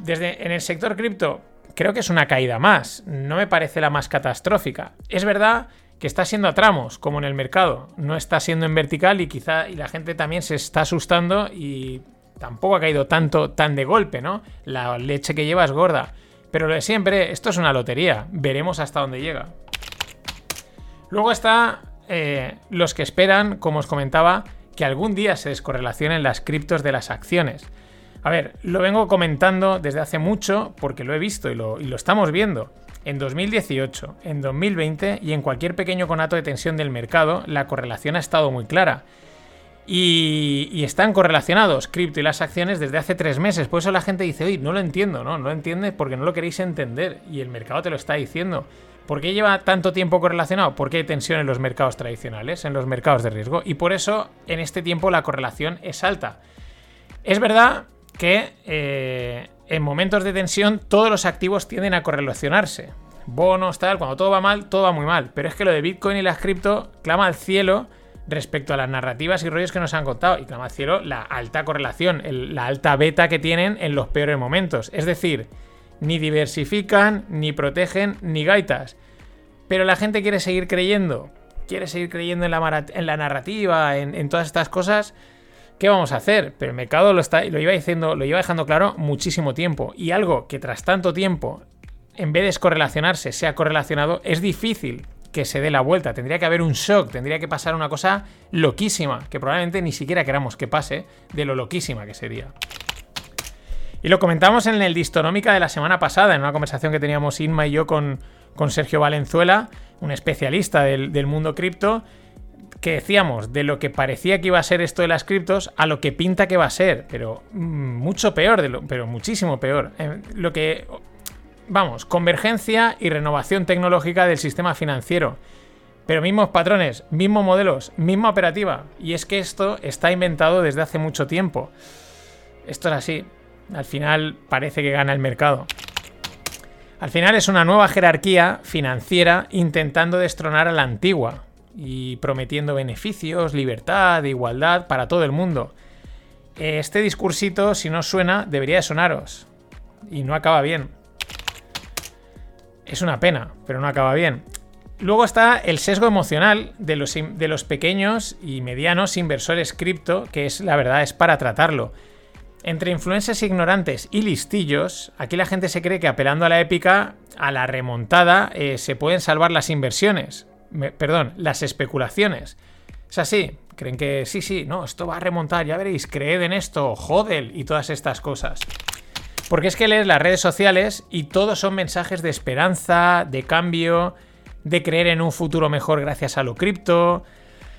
desde, en el sector cripto, creo que es una caída más. No me parece la más catastrófica. Es verdad que está siendo a tramos, como en el mercado. No está siendo en vertical y quizá y la gente también se está asustando y tampoco ha caído tanto, tan de golpe, ¿no? La leche que lleva es gorda. Pero lo de siempre, esto es una lotería. Veremos hasta dónde llega. Luego está eh, los que esperan, como os comentaba, que algún día se descorrelacionen las criptos de las acciones. A ver, lo vengo comentando desde hace mucho porque lo he visto y lo, y lo estamos viendo. En 2018, en 2020 y en cualquier pequeño conato de tensión del mercado, la correlación ha estado muy clara. Y, están correlacionados cripto y las acciones desde hace tres meses. Por eso la gente dice, oye, no lo entiendo, ¿no? No lo entiendes porque no lo queréis entender. Y el mercado te lo está diciendo. ¿Por qué lleva tanto tiempo correlacionado? Porque hay tensión en los mercados tradicionales, en los mercados de riesgo. Y por eso en este tiempo la correlación es alta. Es verdad que eh, en momentos de tensión todos los activos tienden a correlacionarse. Bonos, tal, cuando todo va mal, todo va muy mal. Pero es que lo de Bitcoin y las cripto clama al cielo respecto a las narrativas y rollos que nos han contado. Y clama cielo la alta correlación, la alta beta que tienen en los peores momentos. Es decir, ni diversifican, ni protegen, ni gaitas. Pero la gente quiere seguir creyendo, quiere seguir creyendo en la, en la narrativa, en, todas estas cosas. ¿Qué vamos a hacer? Pero el mercado lo, está, lo, iba diciendo, lo iba dejando claro muchísimo tiempo. Y algo que tras tanto tiempo, en vez de descorrelacionarse, sea correlacionado, es difícil que se dé la vuelta. Tendría que haber un shock, tendría que pasar una cosa loquísima, que probablemente ni siquiera queramos que pase, de lo loquísima que sería. Y lo comentamos en el Distonómica de la semana pasada, en una conversación que teníamos Inma y yo con, con Sergio Valenzuela, un especialista del, mundo cripto, que decíamos de lo que parecía que iba a ser esto de las criptos a lo que pinta que va a ser, pero mm, mucho peor, de pero muchísimo peor. Eh, lo que vamos, convergencia y renovación tecnológica del sistema financiero. Pero mismos patrones, mismos modelos, misma operativa. Y es que esto está inventado desde hace mucho tiempo. Esto es así. Al final parece que gana el mercado. Al final es una nueva jerarquía financiera intentando destronar a la antigua y prometiendo beneficios, libertad, igualdad para todo el mundo. Este discursito, si no suena, debería de sonaros. Y no acaba bien. Es una pena, pero no acaba bien. Luego está el sesgo emocional de los, de los pequeños y medianos inversores cripto, que es la verdad, es para tratarlo. Entre influencers ignorantes y listillos, aquí la gente se cree que apelando a la épica, a la remontada, eh, se pueden salvar las inversiones. perdón, las especulaciones. Es así, creen que sí, sí, no, esto va a remontar, ya veréis, creed en esto, jodel y todas estas cosas. Porque es que lees las redes sociales y todos son mensajes de esperanza, de cambio, de creer en un futuro mejor gracias a lo cripto.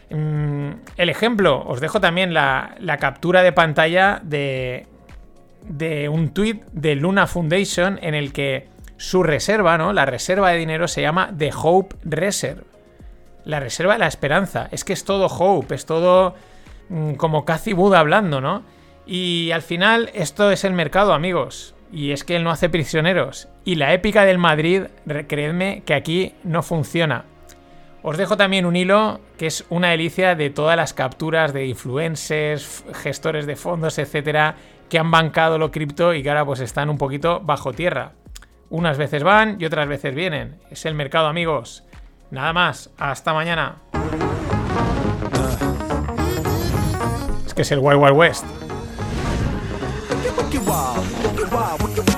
Mm, el ejemplo, os dejo también la, captura de pantalla de, de un tweet de Luna Foundation en el que su reserva, ¿no? La reserva de dinero se llama The Hope Reserve. La reserva de la esperanza. Es que es todo hope, es todo mm, como Cathy Buda hablando, ¿no? Y al final esto es el mercado, amigos. Y es que él no hace prisioneros. Y la épica del Madrid, creedme que aquí no funciona. Os dejo también un hilo que es una delicia de todas las capturas de influencers, gestores de fondos, etcétera, que han bancado lo cripto y que ahora pues están un poquito bajo tierra. Unas veces van y otras veces vienen. Es el mercado, amigos. Nada más, hasta mañana. Es que es el Wild Wild West. Wicked wild, wicked wild, wicked, wild,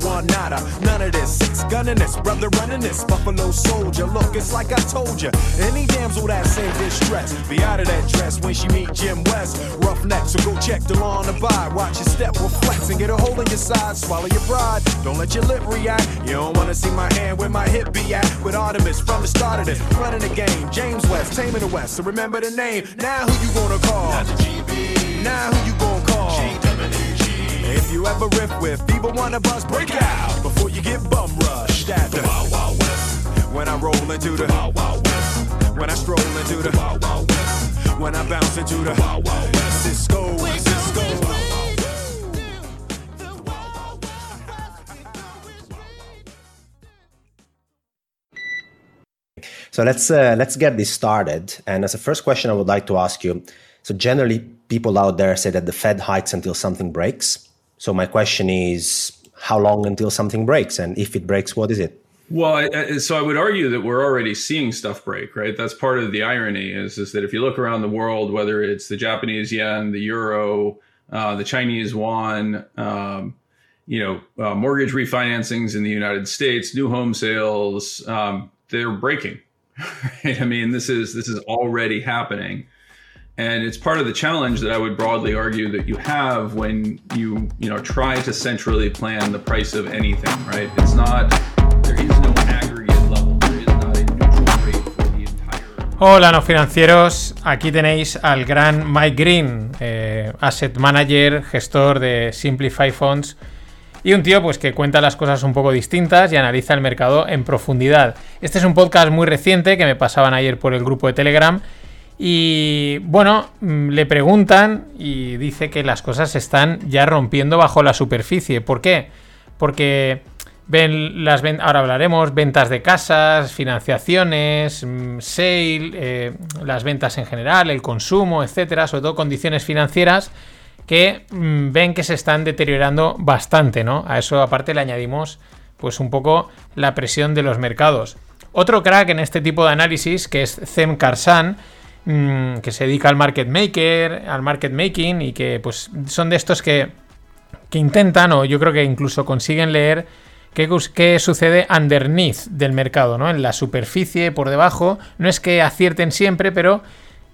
No, you nada. None of this. Six gunning this, brother running this. Buffalo soldier. Look, it's like I told you. Any damsel that's in distress, be out of that dress when she meet Jim West. Rough neck, so go check the law on the by. Watch your step, reflex, and get a hole in your side. Swallow your pride. Don't let your lip react. You don't wanna see my hand where my hip be at. With Artemis from the start of this, running the game. James West, taming the West. So remember the name. Now who you gonna call? Not the GB. Now who you gonna call? If you ever riff with either one of us, break out before you get bum rushed at the Wild Wild West. When I roll into the Wild Wild West. When I stroll into the Wild Wild West. When I bounce into the Wild Wild West. Cisco, Cisco. So let's uh, let's get this started. And as a first question, I would like to ask you. So generally, people out there say that the Fed hikes until something breaks. So my question is, how long until something breaks, and if it breaks, what is it? Well, I, so I would argue that we're already seeing stuff break, right? That's part of the irony is is that if you look around the world, whether it's the Japanese yen, the euro, uh, the Chinese yuan, um, you know, uh, mortgage refinancings in the United States, new home sales, um, they're breaking. Right? I mean, this is this is already happening, and it's part of the challenge that I would broadly argue that you have when you you know try to centrally plan the price of anything. Right? It's not there is no aggregate level. There is not a neutral rate for the entire. Hola, no financieros. Aquí tenéis al gran Mike Green, eh, asset manager, gestor de Simplify Funds. Y un tío pues que cuenta las cosas un poco distintas y analiza el mercado en profundidad. Este es un podcast muy reciente que me pasaban ayer por el grupo de Telegram. Y bueno, mm, le preguntan y dice que las cosas se están ya rompiendo bajo la superficie. ¿Por qué? Porque ven las ahora hablaremos ventas de casas, financiaciones, mm, sale, eh, las ventas en general, el consumo, etcétera, sobre todo condiciones financieras que mm, ven que se están deteriorando bastante, ¿no? A eso aparte le añadimos pues un poco la presión de los mercados. Otro crack en este tipo de análisis, que es Zem mm, que se dedica al market maker, al market making y que pues son de estos que, que intentan o yo creo que incluso consiguen leer qué, qué sucede underneath del mercado, ¿no? En la superficie, por debajo. No es que acierten siempre, pero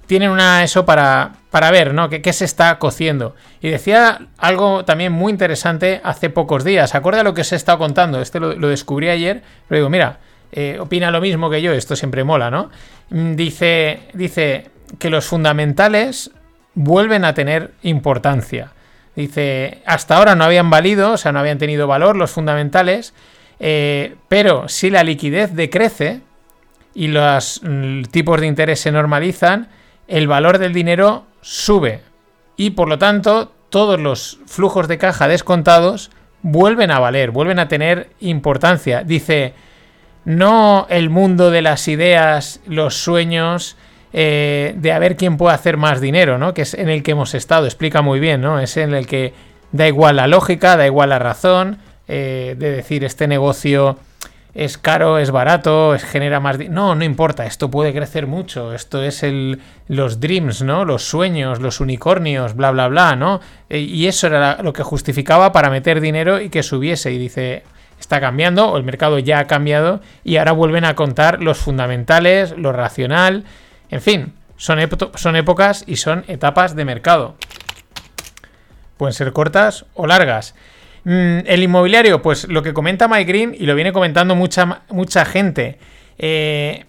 tienen una eso para, para ver, ¿no? ¿Qué, qué se está cociendo? Y decía algo también muy interesante hace pocos días. Acorde a lo que os he estado contando. Este lo, lo descubrí ayer. Pero digo, mira, eh, opina lo mismo que yo. Esto siempre mola, ¿no? Mm, Dice, dice que los fundamentales vuelven a tener importancia. Dice, hasta ahora no habían valido, o sea, no habían tenido valor los fundamentales, eh, pero si la liquidez decrece y los mm, tipos de interés se normalizan, el valor del dinero sube y por lo tanto todos los flujos de caja descontados vuelven a valer, vuelven a tener importancia. Dice, no el mundo de las ideas, los sueños, eh, de a ver quién puede hacer más dinero, ¿no? Que es en el que hemos estado, explica muy bien, ¿no? Es en el que da igual la lógica, da igual la razón, eh, de decir este negocio es caro, es barato, es, genera más... No, no importa, esto puede crecer mucho, esto es el, los dreams, ¿no? Los sueños, los unicornios, bla, bla, bla, ¿no? Eh, y eso era lo que justificaba para meter dinero y que subiese. Y dice, está cambiando, o el mercado ya ha cambiado, y ahora vuelven a contar los fundamentales, lo racional, en fin, son, son épocas y son etapas de mercado. Pueden ser cortas o largas. Mm, el inmobiliario, pues lo que comenta Mike Green y lo viene comentando mucha, mucha gente. Eh,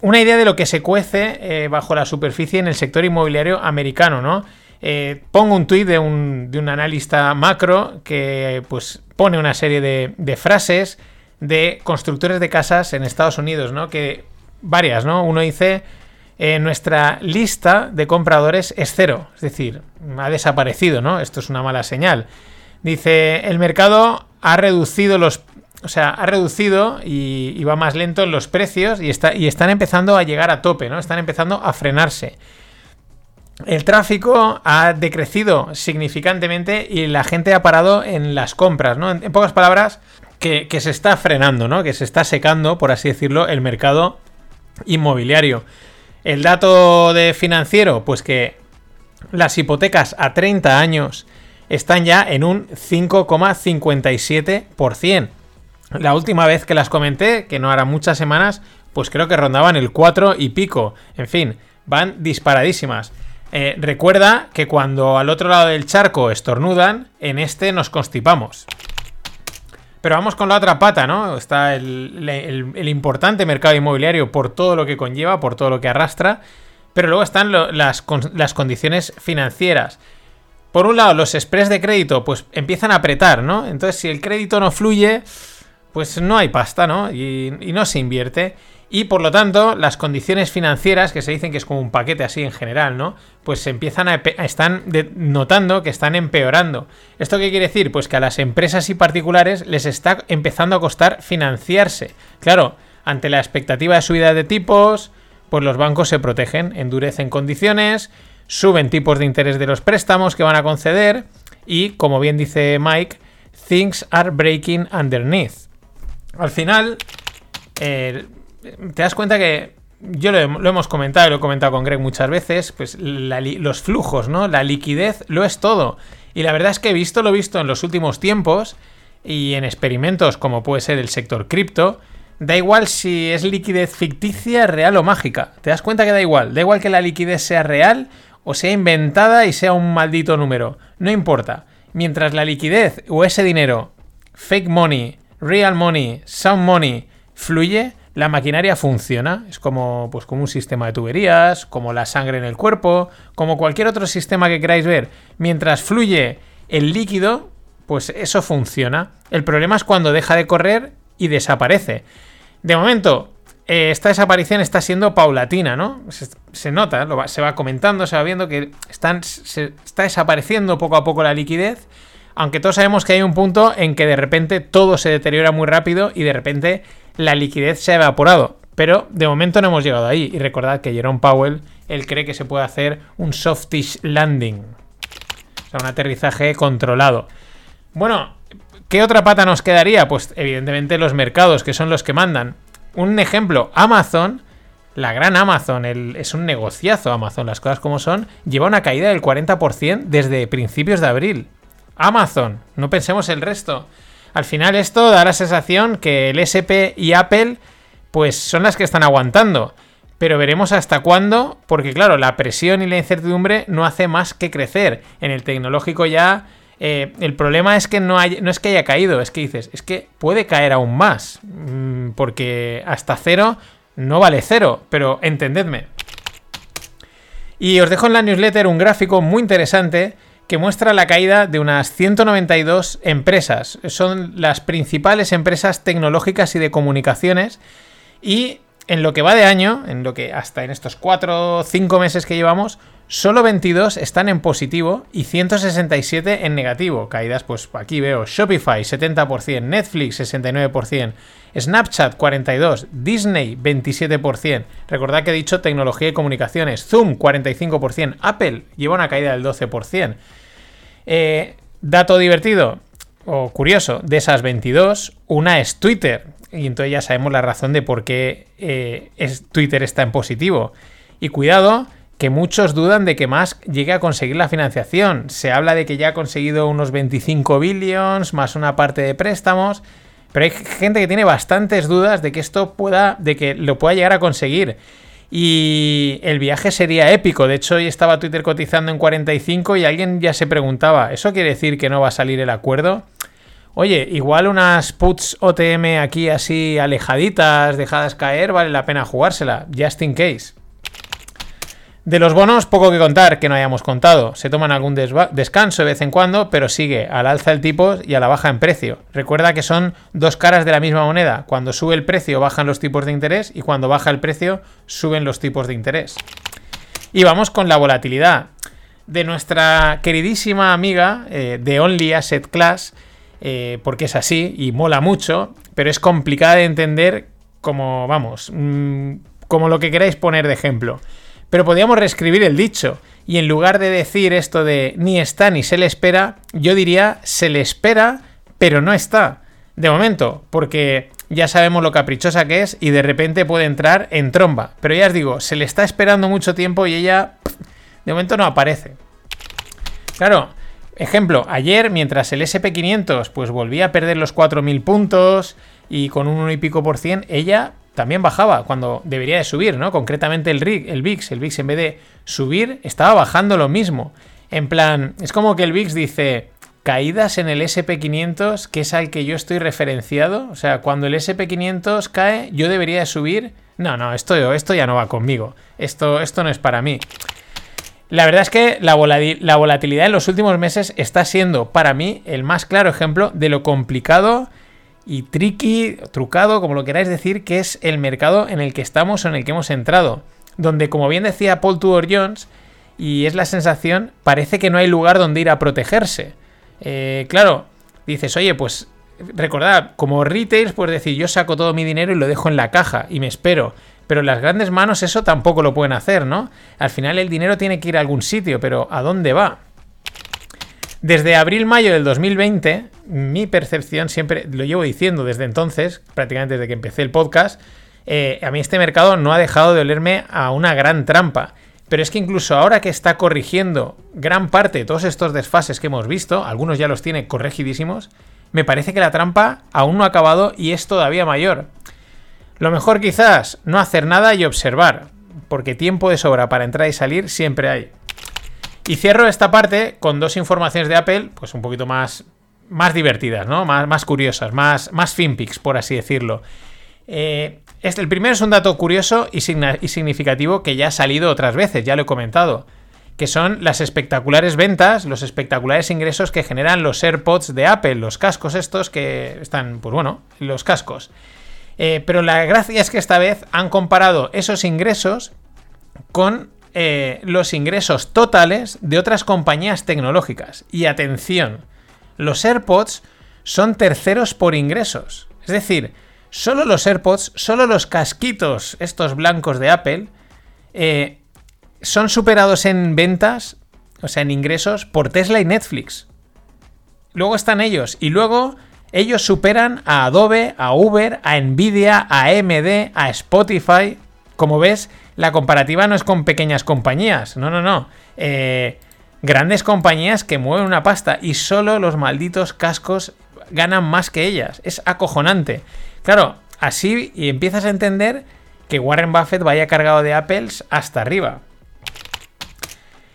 una idea de lo que se cuece eh, bajo la superficie en el sector inmobiliario americano, ¿no? Eh, pongo un tuit de un, de un analista macro que pues pone una serie de, de frases de constructores de casas en Estados Unidos, ¿no? Que varias, ¿no? Uno dice, eh, nuestra lista de compradores es cero, es decir, ha desaparecido, ¿no? Esto es una mala señal. Dice, el mercado ha reducido los... O sea, ha reducido y, va más lento en los precios y, está, y están empezando a llegar a tope, ¿no? Están empezando a frenarse. El tráfico ha decrecido significantemente y la gente ha parado en las compras, ¿no? En, pocas palabras, que, que se está frenando, ¿no? Que se está secando, por así decirlo, el mercado inmobiliario. El dato de financiero, pues que las hipotecas a 30 años están ya en un 5,57%. La última vez que las comenté, que no hará muchas semanas, pues creo que rondaban el 4 y pico. En fin, van disparadísimas. Eh, recuerda que cuando al otro lado del charco estornudan, en este nos constipamos. Pero vamos con la otra pata, ¿no? Está el, importante mercado inmobiliario por todo lo que conlleva, por todo lo que arrastra. Pero luego están las, las condiciones financieras. Por un lado, los spreads de crédito pues empiezan a apretar, ¿no? Entonces, si el crédito no fluye, pues no hay pasta, ¿no? Y no se invierte. Y por lo tanto, las condiciones financieras, que se dicen que es como un paquete así en general, ¿no? Pues se empiezan a, están notando que están empeorando. ¿Esto qué quiere decir? Pues que a las empresas y particulares les está empezando a costar financiarse. Claro, ante la expectativa de subida de tipos, pues los bancos se protegen, endurecen condiciones, suben tipos de interés de los préstamos que van a conceder y, como bien dice Mike, things are breaking underneath. Al final, eh, te das cuenta que yo lo, he- lo hemos comentado, lo he comentado con Greg muchas veces, pues los flujos, ¿no? La liquidez lo es todo. Y la verdad es que he visto, lo visto en los últimos tiempos, y en experimentos como puede ser el sector cripto, da igual si es liquidez ficticia, real o mágica. ¿Te das cuenta que da igual? Da igual que la liquidez sea real o sea inventada y sea un maldito número. No importa. Mientras la liquidez o ese dinero, fake money, real money, sound money, fluye, la maquinaria funciona. Es como, pues, como un sistema de tuberías, como la sangre en el cuerpo, como cualquier otro sistema que queráis ver. Mientras fluye el líquido, pues eso funciona. El problema es cuando deja de correr y desaparece. De momento, eh, esta desaparición está siendo paulatina, ¿no? Se, nota, se va comentando, se va viendo que están, se, está desapareciendo poco a poco la liquidez. Aunque todos sabemos que hay un punto en que de repente todo se deteriora muy rápido y de repente la liquidez se ha evaporado. Pero de momento no hemos llegado ahí. Y recordad que Jerome Powell, él cree que se puede hacer un softish landing. O sea, un aterrizaje controlado. Bueno, ¿qué otra pata nos quedaría? Pues evidentemente los mercados, que son los que mandan. Un ejemplo, Amazon, la gran Amazon, es un negociazo Amazon, las cosas como son, lleva una caída del 40% desde principios de abril. Amazon, no pensemos el resto. Al final esto da la sensación que el SP y Apple pues son las que están aguantando. Pero veremos hasta cuándo, porque claro, la presión y la incertidumbre no hace más que crecer. En el tecnológico ya eh, el problema es que no, hay, no es que haya caído, es que dices, es que puede caer aún más. Mm, porque hasta cero no vale cero, pero entendedme. Y os dejo en la newsletter un gráfico muy interesante que muestra la caída de unas 192 empresas. Son las principales empresas tecnológicas y de comunicaciones. Y en lo que va de año, en lo que hasta en estos 4 o 5 meses que llevamos, solo 22 están en positivo y 167 en negativo. Caídas, pues aquí veo Shopify 70%, Netflix 69%, Snapchat 42%, Disney 27%. Recordad que he dicho tecnología y comunicaciones, Zoom 45%, Apple lleva una caída del 12%. Eh, dato divertido o curioso, de esas 22, una es Twitter. Y entonces ya sabemos la razón de por qué eh, es, Twitter está en positivo. Y cuidado, que muchos dudan de que Musk llegue a conseguir la financiación. Se habla de que ya ha conseguido unos 25 billions más una parte de préstamos. Pero hay gente que tiene bastantes dudas de que esto pueda, de que lo pueda llegar a conseguir. Y el viaje sería épico. De hecho, hoy estaba Twitter cotizando en 45 y alguien ya se preguntaba, ¿eso quiere decir que no va a salir el acuerdo? Oye, igual unas puts OTM aquí así alejaditas, dejadas caer, vale la pena jugársela, just in case. De los bonos, poco que contar que no hayamos contado. Se toman algún descanso de vez en cuando, pero sigue al alza el tipo y a la baja en precio. Recuerda que son dos caras de la misma moneda. Cuando sube el precio bajan los tipos de interés y cuando baja el precio suben los tipos de interés. Y vamos con la volatilidad de nuestra queridísima amiga eh, de Only Asset Class, eh, porque es así y mola mucho, pero es complicada de entender como, vamos, mm, como lo que queráis poner de ejemplo. Pero podríamos reescribir el dicho. Y en lugar de decir esto de ni está ni se le espera, yo diría se le espera, pero no está. De momento, porque ya sabemos lo caprichosa que es y de repente puede entrar en tromba. Pero ya os digo, se le está esperando mucho tiempo y ella de momento no aparece. Claro, ejemplo, ayer mientras el SP500 pues volvía a perder los 4.000 puntos y con un 1 y pico por cien, ella también bajaba cuando debería de subir, ¿no? Concretamente el RIG, el VIX, el VIX en vez de subir estaba bajando lo mismo. En plan, es como que el VIX dice caídas en el SP500, que es al que yo estoy referenciado, o sea, cuando el SP500 cae, yo debería de subir. No, no, esto, esto ya no va conmigo. Esto, esto no es para mí. La verdad es que la, la volatilidad en los últimos meses está siendo para mí el más claro ejemplo de lo complicado y tricky, trucado, como lo queráis decir, que es el mercado en el que estamos o en el que hemos entrado. Donde, como bien decía Paul Tudor Jones, y es la sensación, parece que no hay lugar donde ir a protegerse. Eh, claro, dices, oye, pues recordad, como retails, pues decir, yo saco todo mi dinero y lo dejo en la caja y me espero. Pero las grandes manos eso tampoco lo pueden hacer, ¿no? Al final el dinero tiene que ir a algún sitio, pero ¿a dónde va? Desde abril-mayo del 2020, mi percepción siempre, lo llevo diciendo desde entonces, prácticamente desde que empecé el podcast, eh, a mí este mercado no ha dejado de olerme a una gran trampa. Pero es que incluso ahora que está corrigiendo gran parte de todos estos desfases que hemos visto, algunos ya los tiene corregidísimos, me parece que la trampa aún no ha acabado y es todavía mayor. Lo mejor quizás, no hacer nada y observar, porque tiempo de sobra para entrar y salir siempre hay. Y cierro esta parte con dos informaciones de Apple, pues un poquito más, más divertidas, ¿no? Más, más curiosas, más, más finpics, por así decirlo. Eh, este, el primero es un dato curioso y, y significativo que ya ha salido otras veces, ya lo he comentado que son las espectaculares ventas, los espectaculares ingresos que generan los AirPods de Apple, los cascos estos que están, pues bueno, los cascos. Eh, pero la gracia es que esta vez han comparado esos ingresos con eh, los ingresos totales de otras compañías tecnológicas. Y atención, los AirPods son terceros por ingresos. Es decir, solo los AirPods, solo los casquitos, estos blancos de Apple, eh, son superados en ventas, o sea, en ingresos, por Tesla y Netflix. Luego están ellos. Y luego ellos superan a Adobe, a Uber, a Nvidia, a AMD, a Spotify. Como ves, la comparativa no es con pequeñas compañías. No, no, no. Eh, grandes compañías que mueven una pasta y solo los malditos cascos ganan más que ellas. Es acojonante. Claro, así y empiezas a entender que Warren Buffett vaya cargado de Apples hasta arriba.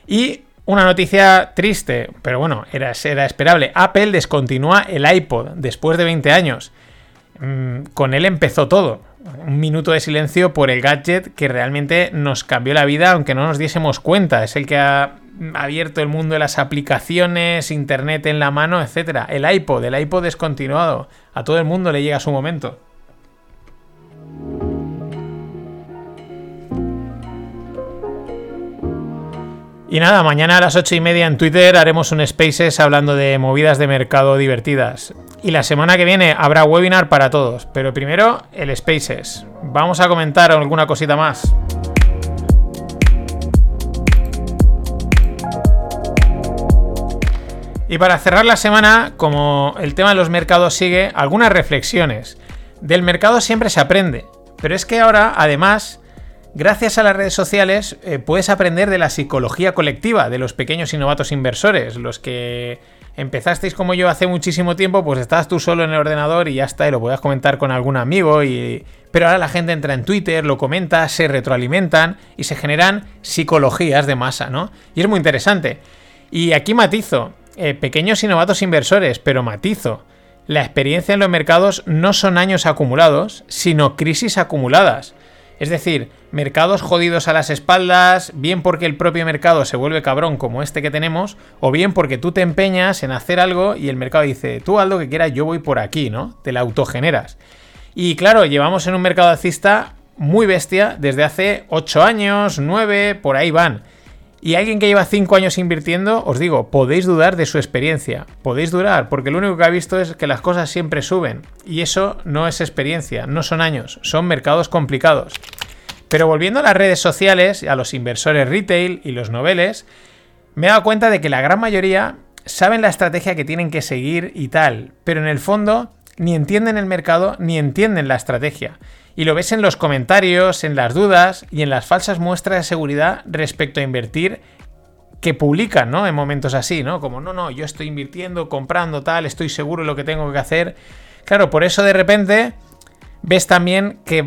Y una noticia triste, pero bueno, era, era esperable. Apple descontinúa el iPod después de 20 años. Mm, con él empezó todo. Un minuto de silencio por el gadget que realmente nos cambió la vida, aunque no nos diésemos cuenta. Es el que ha abierto el mundo de las aplicaciones, internet en la mano, etc. El iPod, el iPod descontinuado. A todo el mundo le llega su momento. Y nada, mañana a las 8 y media en Twitter haremos un Spaces hablando de movidas de mercado divertidas. Y la semana que viene habrá webinar para todos, pero primero el Spaces. Vamos a comentar alguna cosita más. Y para cerrar la semana, como el tema de los mercados sigue, algunas reflexiones. Del mercado siempre se aprende, pero es que ahora, además, Gracias a las redes sociales eh, puedes aprender de la psicología colectiva de los pequeños y novatos inversores, los que empezasteis como yo hace muchísimo tiempo, pues estabas tú solo en el ordenador y ya está, y lo podías comentar con algún amigo, y... pero ahora la gente entra en Twitter, lo comenta, se retroalimentan y se generan psicologías de masa, ¿no? Y es muy interesante. Y aquí matizo, eh, pequeños y novatos inversores, pero matizo. La experiencia en los mercados no son años acumulados, sino crisis acumuladas. Es decir, mercados jodidos a las espaldas, bien porque el propio mercado se vuelve cabrón como este que tenemos, o bien porque tú te empeñas en hacer algo y el mercado dice, tú haz lo que quieras, yo voy por aquí, ¿no? Te la autogeneras. Y claro, llevamos en un mercado alcista muy bestia desde hace 8 años, 9, por ahí van. Y alguien que lleva 5 años invirtiendo, os digo, podéis dudar de su experiencia. Podéis dudar, porque lo único que ha visto es que las cosas siempre suben. Y eso no es experiencia, no son años, son mercados complicados. Pero volviendo a las redes sociales, a los inversores retail y los noveles, me he dado cuenta de que la gran mayoría saben la estrategia que tienen que seguir y tal, pero en el fondo ni entienden el mercado ni entienden la estrategia. Y lo ves en los comentarios, en las dudas y en las falsas muestras de seguridad respecto a invertir que publican, ¿no? En momentos así, ¿no? Como, no, no, yo estoy invirtiendo, comprando tal, estoy seguro de lo que tengo que hacer. Claro, por eso de repente ves también que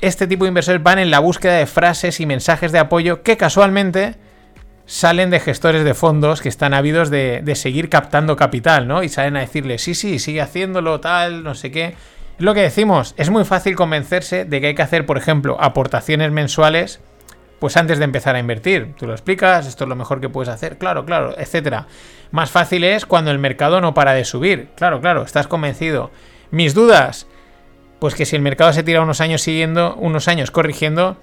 este tipo de inversores van en la búsqueda de frases y mensajes de apoyo que casualmente salen de gestores de fondos que están ávidos de, seguir captando capital, ¿no? Y salen a decirle, sí, sí, sigue haciéndolo, tal, no sé qué. Lo que decimos, es muy fácil convencerse de que hay que hacer, por ejemplo, aportaciones mensuales, pues antes de empezar a invertir. Tú lo explicas, esto es lo mejor que puedes hacer, claro, claro, etcétera. Más fácil es cuando el mercado no para de subir. Claro, claro, estás convencido. Mis dudas, pues que si el mercado se tira unos años siguiendo, unos años corrigiendo,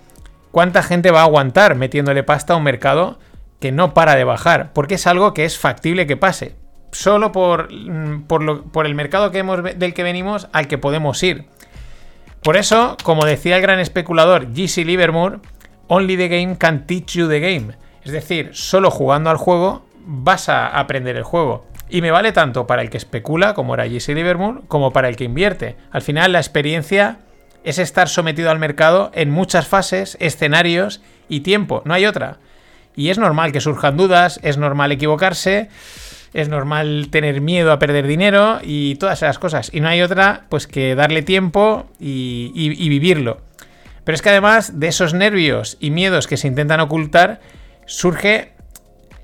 ¿cuánta gente va a aguantar metiéndole pasta a un mercado que no para de bajar? Porque es algo que es factible que pase solo por, mm, por, el mercado que hemos, del que venimos al que podemos ir. Por eso, como decía el gran especulador G.C. Livermore, only the game can teach you the game. Es decir, solo jugando al juego vas a aprender el juego. Y me vale tanto para el que especula, como era G.C. Livermore, como para el que invierte. Al final, la experiencia es estar sometido al mercado en muchas fases, escenarios y tiempo. No hay otra. Y es normal que surjan dudas, es normal equivocarse. Es normal tener miedo a perder dinero y todas esas cosas. Y no hay otra, pues que darle tiempo y, vivirlo. Pero es que además de esos nervios y miedos que se intentan ocultar, surge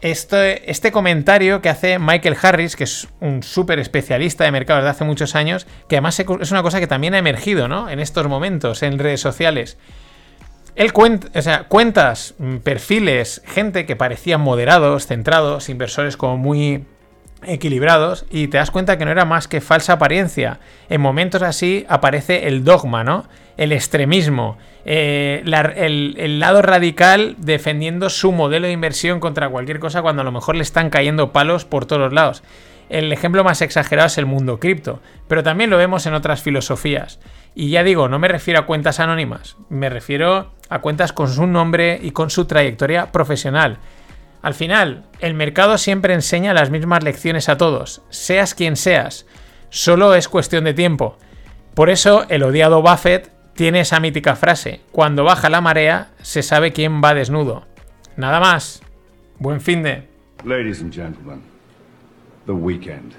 este, este comentario que hace Michael Harris, que es un súper especialista de mercados de hace muchos años, que además es una cosa que también ha emergido ¿no? en estos momentos en redes sociales. Él cuenta, o sea, cuentas, mm, perfiles, gente que parecían moderados, centrados, inversores como muy equilibrados, y te das cuenta que no era más que falsa apariencia. En momentos así aparece el dogma, ¿no? El extremismo, eh, el, el lado radical defendiendo su modelo de inversión contra cualquier cosa cuando a lo mejor le están cayendo palos por todos lados. El ejemplo más exagerado es el mundo cripto, pero también lo vemos en otras filosofías. Y ya digo, no me refiero a cuentas anónimas, me refiero a cuentas con su nombre y con su trayectoria profesional. Al final, el mercado siempre enseña las mismas lecciones a todos, seas quien seas. Solo es cuestión de tiempo. Por eso el odiado Buffett tiene esa mítica frase, cuando baja la marea se sabe quién va desnudo. Nada más. Buen fin de... Ladies and gentlemen, the weekend.